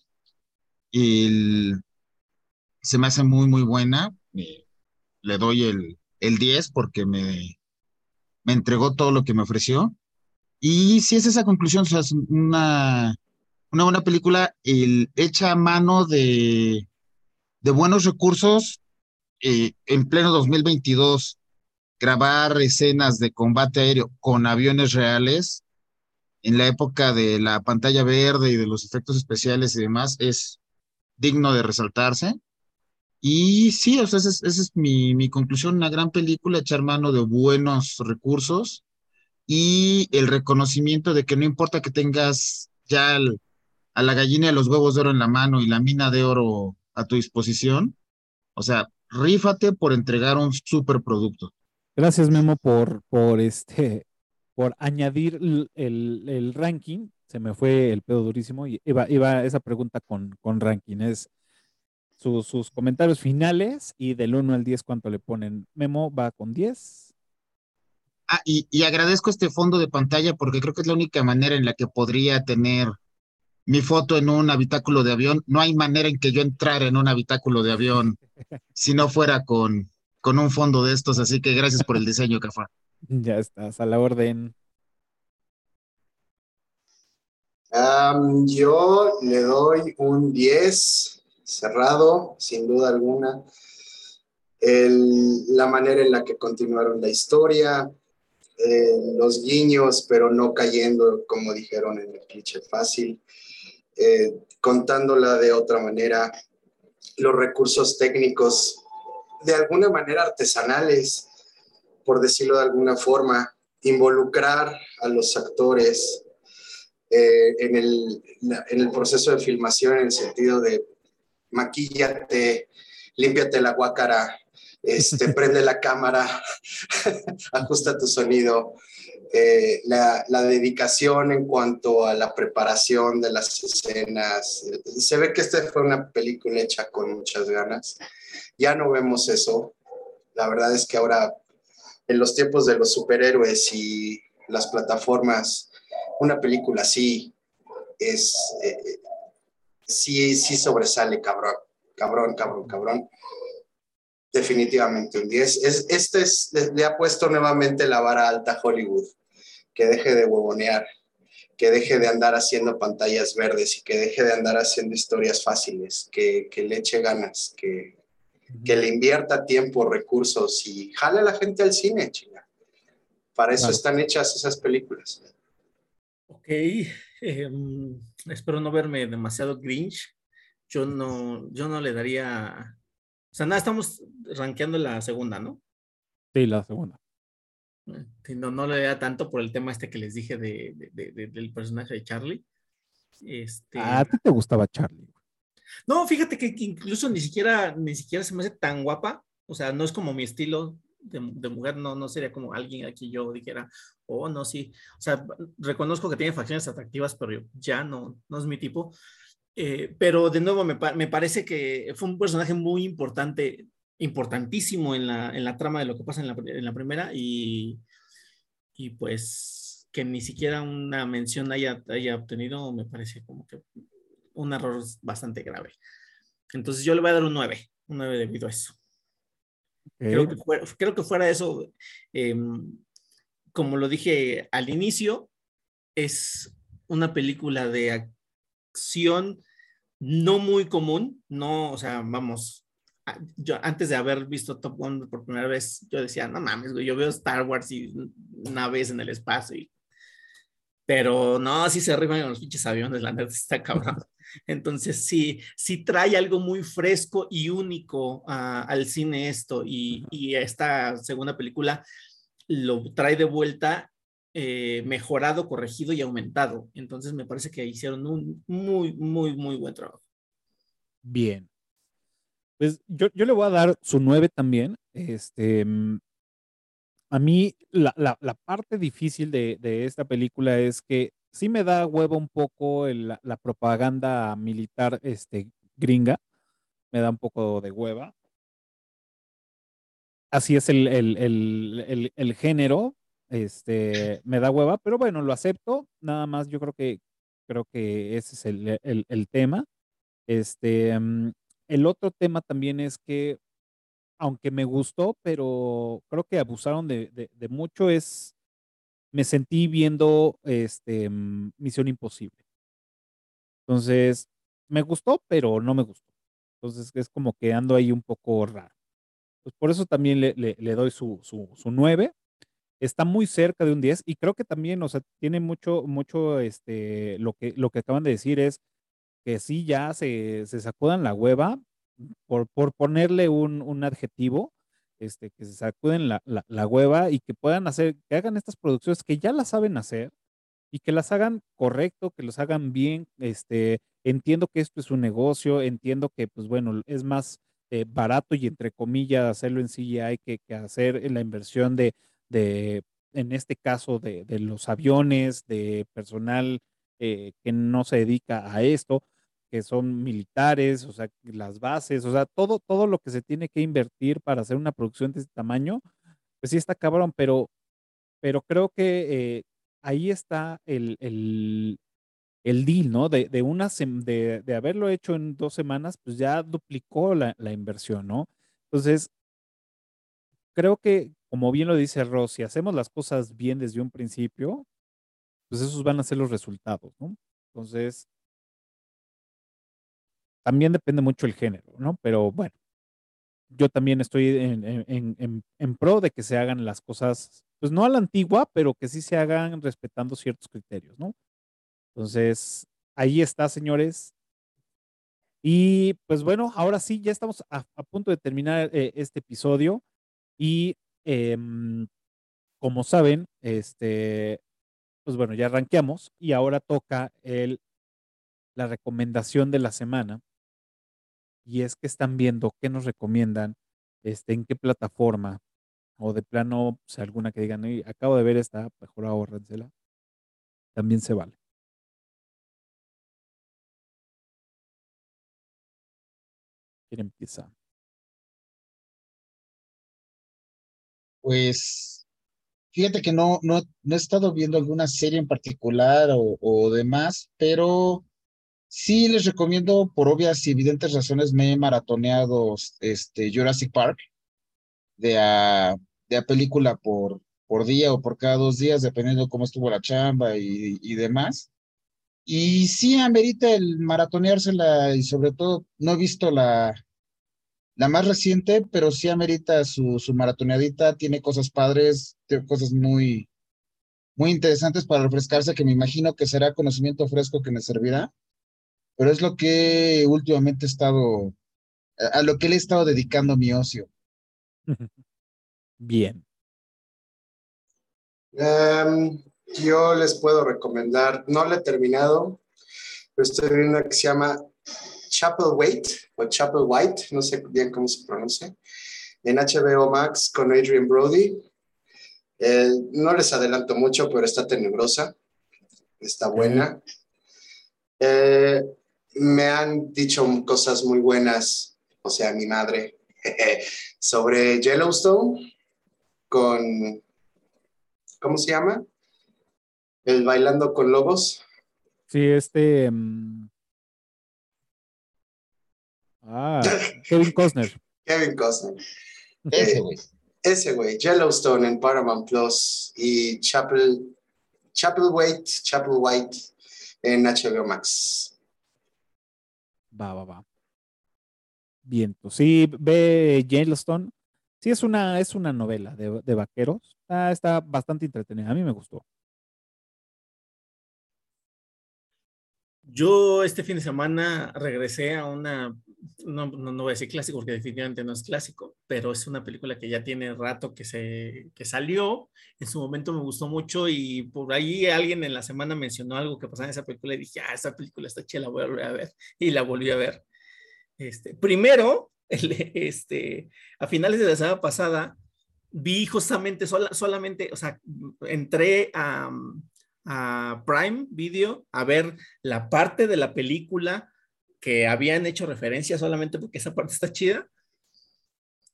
y se me hace muy, muy buena. le doy el, el 10 porque me, me entregó todo lo que me ofreció. Y si es esa conclusión, o sea, es una, una buena película el, hecha a mano de, de buenos recursos eh, en pleno 2022. Grabar escenas de combate aéreo con aviones reales en la época de la pantalla verde y de los efectos especiales y demás, es digno de resaltarse. Y sí, o sea, esa es, mi, mi, conclusión, una gran película, echar mano de buenos recursos y el reconocimiento de que no importa que tengas ya a la gallina de los huevos de oro en la mano y la mina de oro a tu disposición, o sea, rífate por entregar un super producto. Gracias, Memo, por, por este, por añadir el, ranking, se me fue el pedo durísimo y iba, iba esa pregunta con, con ranking, es sus comentarios finales y del 1 al 10 cuánto le ponen. Memo va con 10. Ah, y, y, agradezco este fondo de pantalla porque creo que es la única manera en la que podría tener mi foto en un habitáculo de avión. No hay manera en que yo entrara en un habitáculo de avión si no fuera con, con un fondo de estos, así que gracias por el diseño, Cafá. Ya estás, a la orden. yo le doy un 10 cerrado, sin duda alguna. la manera en la que continuaron la historia, eh, los guiños, pero no cayendo, como dijeron, en el cliché fácil, eh, contándola de otra manera, los recursos técnicos de alguna manera artesanales, por decirlo de alguna forma, involucrar a los actores eh, en, el, en el proceso de filmación en el sentido de maquíllate, límpiate la guácara, este, prende la cámara, ajusta tu sonido. Eh, la, la, dedicación en cuanto a la preparación de las escenas. Se ve que esta fue una película hecha con muchas ganas. Ya no vemos eso. La verdad es que ahora en los tiempos de los superhéroes y las plataformas, una película así es, eh, sí, sí sobresale, cabrón, cabrón, cabrón, cabrón. Definitivamente un 10. Es, este es, le ha puesto nuevamente la vara alta a Hollywood, que deje de huevonear, que deje de andar haciendo pantallas verdes y que deje de andar haciendo historias fáciles, que, que le eche ganas, que, que le invierta tiempo, recursos y jale a la gente al cine, chinga. Para eso están hechas esas películas. Ok, em, espero no verme demasiado grinch. Yo no, yo no le daría, o sea, nada, estamos rankeando la segunda, ¿no? Sí, la segunda. No, no le da tanto por el tema este que les dije de, del personaje de Charlie. Este... A ti te gustaba Charlie. No, fíjate que, incluso ni siquiera, ni siquiera se me hace tan guapa. O sea, no es como mi estilo de, mujer, no, no sería como alguien aquí yo dijera, oh, no, sí. O sea, reconozco que tiene facciones atractivas, pero ya no, no es mi tipo. Eh, pero de nuevo, me, me, parece que fue un personaje muy importante, importantísimo en la, en la trama de lo que pasa en la, en la primera y, y pues que ni siquiera una mención haya, haya obtenido, me parece como que un error bastante grave. Entonces yo le voy a dar un 9, un 9 debido a eso. Creo, que fuera, creo, que fuera, eso, em, como lo dije al inicio, es una película de acción no muy común, no, o sea, vamos, yo antes de haber visto Top Gun por primera vez, yo decía, no mames, yo veo Star Wars y naves en el espacio y pero no, así se arriban los pinches aviones, la neta está cabrón. Entonces, sí, sí trae algo muy fresco y único al cine esto y, y, esta segunda película lo trae de vuelta eh, mejorado, corregido y aumentado. Entonces, me parece que hicieron un muy, muy, muy buen trabajo. Bien. Pues yo, yo le voy a dar su 9 también. Este, mm, a mí la, la, la parte difícil de, de, esta película es que sí me da huevo un poco la, propaganda militar este, gringa, me da un poco de hueva. Así es el, el, el, género, este, me da hueva, pero bueno, lo acepto, nada más yo creo que, creo que ese es el, tema. Este, mm, el otro tema también es que aunque me gustó, pero creo que abusaron de, de, mucho, es, me sentí viendo este, mm, Misión Imposible. Entonces, me gustó, pero no me gustó. Entonces, es como que ando ahí un poco raro. Pues por eso también le, le, doy su, su, su 9. Está muy cerca de un 10 y creo que también, o sea, tiene mucho, mucho, este, lo que, lo que acaban de decir es que sí, ya se, se sacudan la hueva, por, por ponerle un, un, adjetivo, este, que se sacuden la, la, la, hueva y que puedan hacer, que hagan estas producciones que ya las saben hacer y que las hagan correcto, que los hagan bien. Este, entiendo que esto es un negocio, entiendo que, pues bueno, es más eh, barato y entre comillas hacerlo en CGI que, que hacer la inversión de, de, en este caso, de, de los aviones, de personal eh, que no se dedica a esto que son militares, o sea, las bases, o sea, todo, todo lo que se tiene que invertir para hacer una producción de este tamaño, pues sí está cabrón, pero, pero creo que eh, ahí está el, el, el, deal, ¿no? De, de, una de, de, haberlo hecho en dos semanas, pues ya duplicó la, la inversión, ¿no? Entonces, creo que, como bien lo dice Ross, si hacemos las cosas bien desde un principio, pues esos van a ser los resultados, ¿no? Entonces, también depende mucho el género, ¿no? Pero bueno, yo también estoy en, pro de que se hagan las cosas, pues no a la antigua, pero que sí se hagan respetando ciertos criterios, ¿no? Entonces, ahí está, señores. Y pues bueno, ahora sí, ya estamos a, punto de terminar eh, este episodio. Y em, como saben, este, pues bueno, ya arranqueamos y ahora toca el, la recomendación de la semana y es que están viendo qué nos recomiendan, este, en qué plataforma, o de plano, si alguna que digan, acabo de ver esta, mejor ahorrensela, también se vale. ¿Quién empieza? Pues fíjate que no, no, no he estado viendo alguna serie en particular o, o demás, pero sí les recomiendo, por obvias y evidentes razones, me he maratoneado este, Jurassic Park de a, de a película por, por día o por cada dos días, dependiendo de cómo estuvo la chamba y, y demás. Y sí amerita el maratoneársela y sobre todo no he visto la, la más reciente, pero sí amerita su, su maratoneadita, tiene cosas padres, cosas muy, muy interesantes para refrescarse, que me imagino que será conocimiento fresco que me servirá, pero es lo que últimamente he estado, a, a lo que le he estado dedicando mi ocio. Bien. Um, yo les puedo recomendar, no la he terminado, pero estoy viendo una que se llama Chapel White o Chapel White, no sé bien cómo se pronuncia, en HBO Max con Adrian Brody. Eh, no les adelanto mucho, pero está tenebrosa, está buena. Eh, me han dicho cosas muy buenas, o sea, mi madre, sobre Yellowstone con, ¿cómo se llama? El Bailando con Lobos. Sí, este. um, Ah, Kevin Costner. Kevin Costner. Ese, güey. Ese güey, Yellowstone en Paramount Plus y Chapel, Chapel White, Chapel White en HBO Max. Va, va, va. Pues sí, ve Yellowstone. Sí, es una, es una novela de, de vaqueros. Ah, está bastante entretenida. A mí me gustó. Yo este fin de semana regresé a una, no, no, no voy a decir clásico porque definitivamente no es clásico, pero es una película que ya tiene rato que, se, que salió. En su momento me gustó mucho y por ahí alguien en la semana mencionó algo que pasaba en esa película y dije, ah, esa película está chida, la voy a volver a ver. Y la volví a ver. Este, primero, el, este, a finales de la semana pasada, vi justamente, sola, solamente, o sea, entré a, a Prime Video a ver la parte de la película que habían hecho referencia solamente porque esa parte está chida.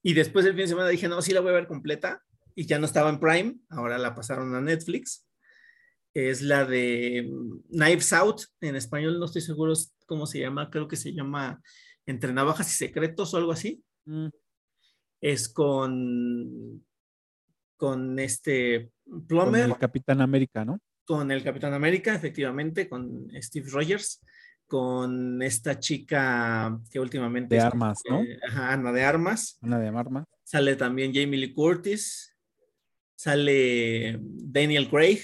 Y después del fin de semana dije, no, sí la voy a ver completa. Y ya no estaba en Prime, ahora la pasaron a Netflix. Es la de Knives Out, en español no estoy seguro cómo se llama, creo que se llama Entre Navajas y Secretos o algo así. Mm, Es con, con este con Plummer, el Capitán América, ¿no? con el Capitán América, efectivamente, con Steve Rogers, con esta chica que últimamente... De está, armas, ¿no? ajá, Ana de Armas. Una de Marma. Sale también Jamie Lee Curtis. Sale Daniel Craig,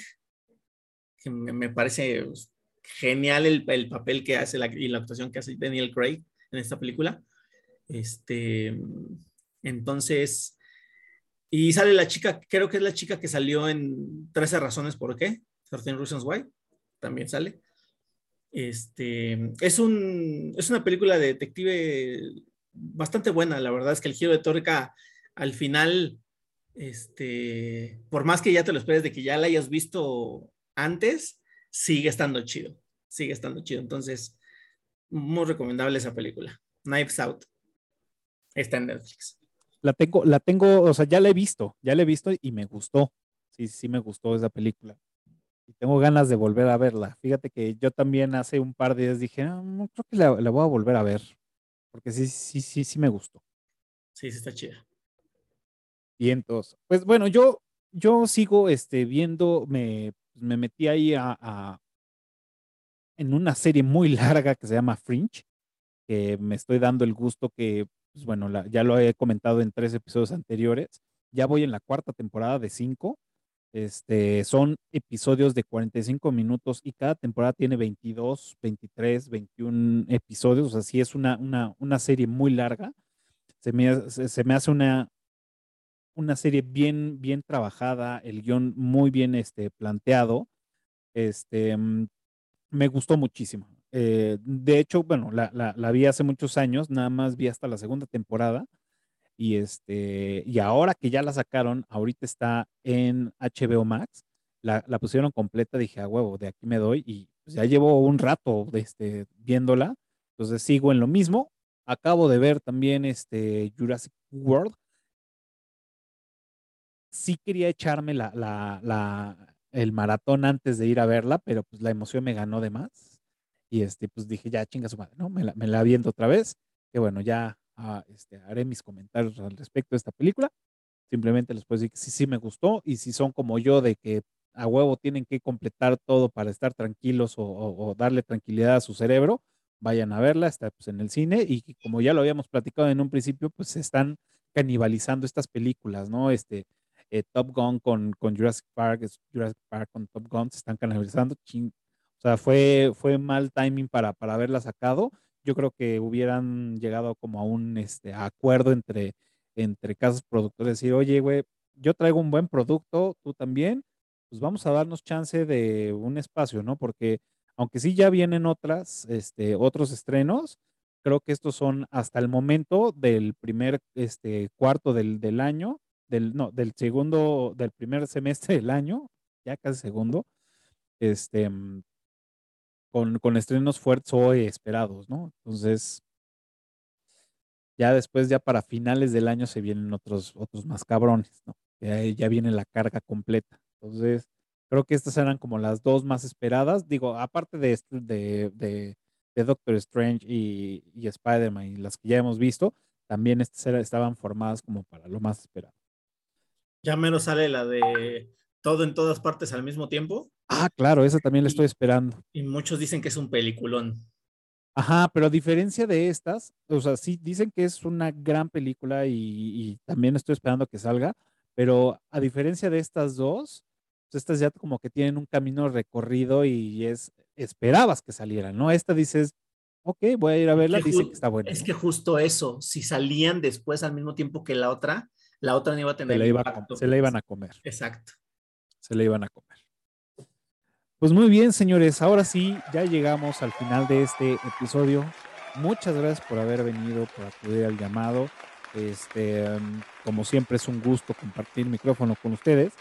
que me, me parece genial el, el papel que hace la, y la actuación que hace Daniel Craig en esta película. Este, entonces, y sale la chica, creo que es la chica que salió en 13 razones por qué, 13 Reasons Why, también sale. Este, es, un, es una película de detective bastante buena, la verdad es que el giro de tuerca al final, este, por más que ya te lo esperes de que ya la hayas visto antes, sigue estando chido, sigue estando chido. Entonces, muy recomendable esa película. Knives Out. Está en Netflix. La tengo, la tengo, o sea, ya la he visto, ya la he visto y me gustó. Sí, sí me gustó esa película. Tengo ganas de volver a verla. Fíjate que yo también hace un par de días dije, "Ah, no, creo que la, la voy a volver a ver. Porque sí, sí, sí, sí me gustó. Sí, sí está chida. Y entonces, pues bueno, yo, yo sigo este, viendo, me, me metí ahí a, a- en una serie muy larga que se llama Fringe, que me estoy dando el gusto que, pues bueno, la- ya lo he comentado en tres episodios anteriores. Ya voy en la cuarta temporada de cinco. Este, son episodios de 45 minutos y cada temporada tiene 22, 23, 21 episodios. O sea, sí es una, una, una serie muy larga. Se me, se me hace una, una serie bien, bien trabajada, el guion muy bien este, planteado. Este, mm, me gustó muchísimo. Eh, de hecho, bueno, la, la, la vi hace muchos años, nada más vi hasta la segunda temporada. Y, este, y ahora que ya la sacaron, ahorita está en HBO Max, la, pusieron completa, dije, a huevo, de aquí me doy. Y pues, ya llevo un rato este, viéndola, entonces sigo en lo mismo. Acabo de ver también este Jurassic World. sí quería echarme la, la, la, el maratón antes de ir a verla, pero pues la emoción me ganó de más. Y este, pues dije, ya chinga su madre, ¿no? Me la, me la viendo otra vez. Que bueno, ya ah, este, haré mis comentarios al respecto de esta película. Simplemente les puedo decir que sí, sí me gustó. Y si son como yo de que a huevo tienen que completar todo para estar tranquilos o, o, darle tranquilidad a su cerebro, vayan a verla, está pues, en el cine y como ya lo habíamos platicado en un principio, pues se están canibalizando estas películas, ¿no? Este, eh, Top Gun con, con Jurassic Park, Jurassic Park con Top Gun se están canibalizando, o sea, fue, fue mal timing para, para haberla sacado. Yo creo que hubieran llegado como a un este, acuerdo entre, entre casas productores, decir, oye, güey, yo traigo un buen producto, tú también, pues vamos a darnos chance de un espacio, ¿no? Porque aunque sí ya vienen otras, este, otros estrenos, creo que estos son hasta el momento del primer este, cuarto del, del año, del, no, del segundo, del primer semestre del año, ya casi segundo, este, mm, con, con estrenos fuertes o esperados, ¿no? Entonces, ya después, ya para finales del año se vienen otros, otros más cabrones, ¿no? Ya, ya viene la carga completa. Entonces, creo que estas eran como las dos más esperadas. Digo, aparte de, de, de, de Doctor Strange y, y Spider-Man y las que ya hemos visto, también estas estaban formadas como para lo más esperado. Ya menos sale la de todo en todas partes al mismo tiempo. Ah, claro, esa también la estoy esperando. Y muchos dicen que es un peliculón. Ajá, pero a diferencia de estas, o sea, sí dicen que es una gran película y, y también estoy esperando que salga, pero a diferencia de estas dos, pues estas ya como que tienen un camino recorrido y es, esperabas que salieran, ¿no? Esta dices, ok, voy a ir a verla, dice que está buena. Es que justo eso, si salían después al mismo tiempo que la otra, la otra no iba a tener se, la, se la iban a comer. Exacto. Se la iban a comer. Pues muy bien, señores, ahora sí, ya llegamos al final de este episodio. Muchas gracias por haber venido, por acudir al llamado. Este, como siempre es un gusto compartir micrófono con ustedes.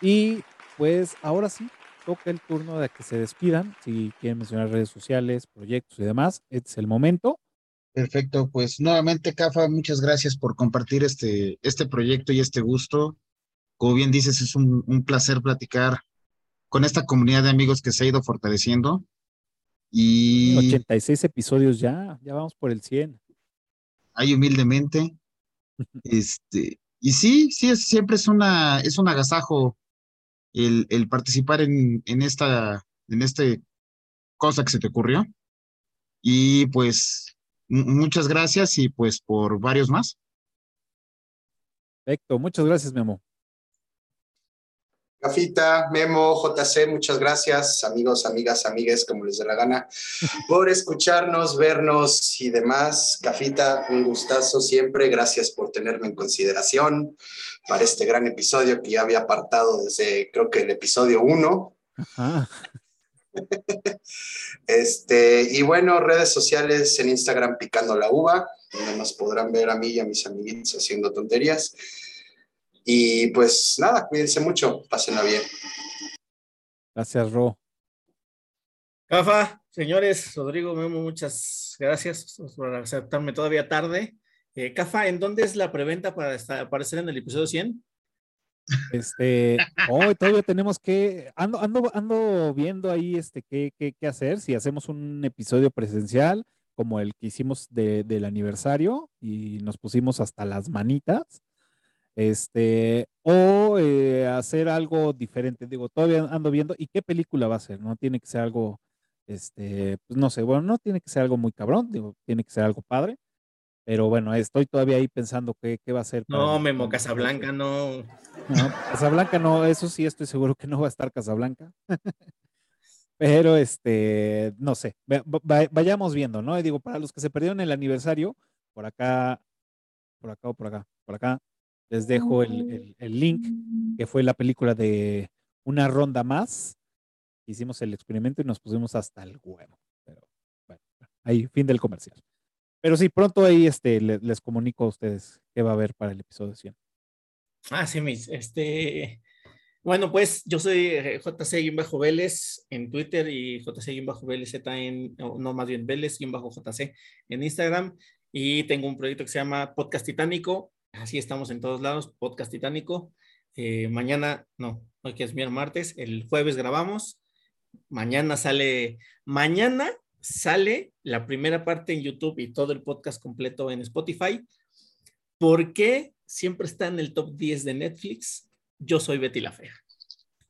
Y pues ahora sí, toca el turno de que se despidan. Si quieren mencionar redes sociales, proyectos y demás, este es el momento. Perfecto, pues nuevamente, Cafa, muchas gracias por compartir este, este proyecto y este gusto. Como bien dices, es un, un placer platicar con esta comunidad de amigos que se ha ido fortaleciendo. Y 86 episodios ya, ya vamos por el 100. Ahí humildemente. este, y sí, sí, es, siempre es una, es un agasajo el, el participar en, en esta, en este cosa que se te ocurrió. Y pues muchas gracias y pues por varios más. Perfecto, muchas gracias, Memo. Gafita, Memo, JC, muchas gracias, amigos, amigas, amigues, como les dé la gana, por escucharnos, vernos y demás. Gafita, un gustazo siempre, gracias por tenerme en consideración para este gran episodio que ya había apartado desde, creo que el episodio 1. Este, y bueno, redes sociales en Instagram Picando la Uva, donde nos podrán ver a mí y a mis amiguitos haciendo tonterías. Y pues nada, cuídense mucho, pásenla bien. Gracias, Ro. Cafa, señores, Rodrigo, Memo, muchas gracias por aceptarme todavía tarde. Eh, Cafa, ¿en dónde es la preventa para aparecer en el episodio 100? Este, hoy todavía tenemos que, ando, ando, ando viendo ahí este qué, qué, qué, hacer, si hacemos un episodio presencial como el que hicimos de, del aniversario y nos pusimos hasta las manitas, este, o eh, hacer algo diferente, digo, todavía ando viendo, ¿y qué película va a ser? No tiene que ser algo, este, pues no sé, bueno, no tiene que ser algo muy cabrón, digo, tiene que ser algo padre, pero bueno, estoy todavía ahí pensando qué, qué va a ser. No, Memo, Casablanca no. No, Casablanca no, eso sí estoy seguro que no va a estar Casablanca. Pero este, no sé, vayamos viendo, ¿no? Y digo, para los que se perdieron el aniversario, por acá, por acá o por acá, por acá, les dejo el, el, link, que fue la película de Una Ronda Más. Hicimos el experimento y nos pusimos hasta el huevo. Pero bueno, ahí, fin del comercial. Pero sí, pronto ahí este, les, les comunico a ustedes qué va a haber para el episodio 100. Ah, sí, mis, este, bueno, pues yo soy eh, JC-Vélez en Twitter y JC-Vélez en, no, más bien Vélez-JC en Instagram y tengo un proyecto que se llama Podcast Titánico, así estamos en todos lados, Podcast Titánico. eh, mañana, no, hoy que es martes, el jueves grabamos, mañana sale, mañana sale la primera parte en YouTube y todo el podcast completo en Spotify. ¿Por qué siempre está en el top 10 de Netflix? Yo soy Betty la Fea.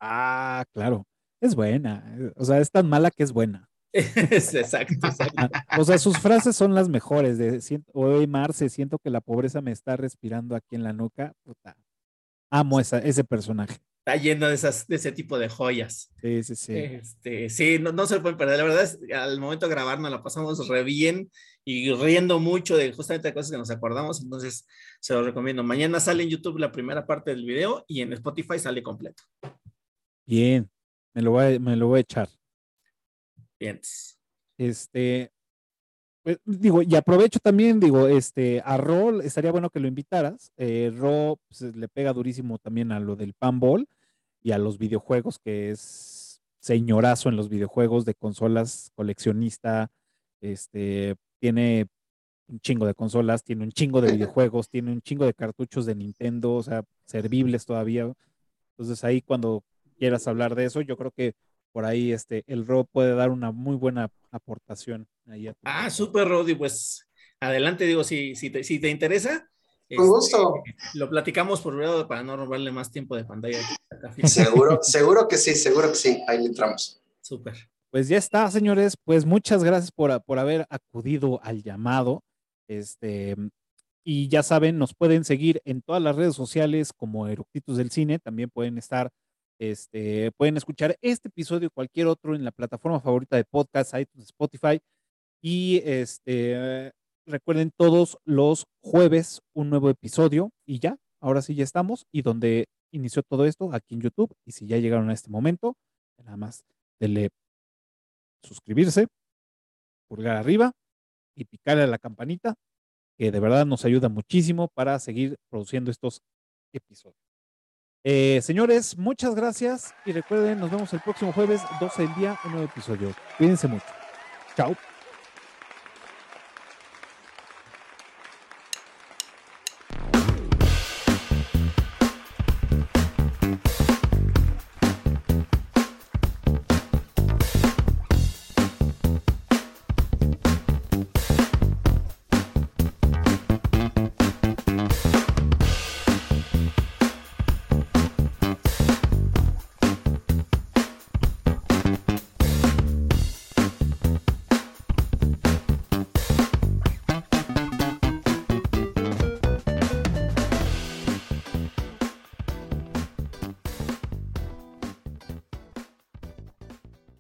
Ah, claro. Es buena. O sea, es tan mala que es buena. Exacto, exacto. O sea, sus frases son las mejores. De hoy Marce, siento que la pobreza me está respirando aquí en la nuca. Puta. Amo esa, ese personaje está lleno de, esas, de ese tipo de joyas. Sí, sí, sí. Este, sí, no, no se pueden perder. La verdad es al momento de grabar nos la pasamos re bien y riendo mucho de justamente de cosas que nos acordamos. Entonces, se lo recomiendo. Mañana sale en YouTube la primera parte del video y en Spotify sale completo. Bien, me lo voy a, me lo voy a echar. Bien. Este, pues, digo, y aprovecho también, digo, este, a Ro estaría bueno que lo invitaras. Eh, pues, le pega durísimo también a lo del panball y a los videojuegos, que es señorazo en los videojuegos de consolas, coleccionista, este, tiene un chingo de consolas, tiene un chingo de videojuegos, tiene un chingo de cartuchos de Nintendo, o sea, servibles todavía. Entonces ahí cuando quieras hablar de eso, yo creo que por ahí este, el Ro puede dar una muy buena aportación. Ahí ah, súper, Rodi, pues adelante, digo, si, si, te, si te interesa, con gusto. Este, lo platicamos por lado para no robarle más tiempo de pantalla. Seguro, seguro que sí, seguro que sí. Ahí entramos. Súper. Pues ya está, señores. Pues muchas gracias por, por haber acudido al llamado. Este, y ya saben, nos pueden seguir en todas las redes sociales como Eructitos del Cine. También pueden estar, este, pueden escuchar este episodio y cualquier otro en la plataforma favorita de podcast, iTunes, Spotify. Y este, Recuerden todos los jueves un nuevo episodio y ya, ahora sí ya estamos. Y donde inició todo esto, aquí en YouTube. Y si ya llegaron a este momento, nada más denle suscribirse, pulgar arriba y picarle a la campanita, que de verdad nos ayuda muchísimo para seguir produciendo estos episodios. Eh, señores, muchas gracias y recuerden, nos vemos el próximo jueves, 12 del día, un nuevo episodio. Cuídense mucho. Chao.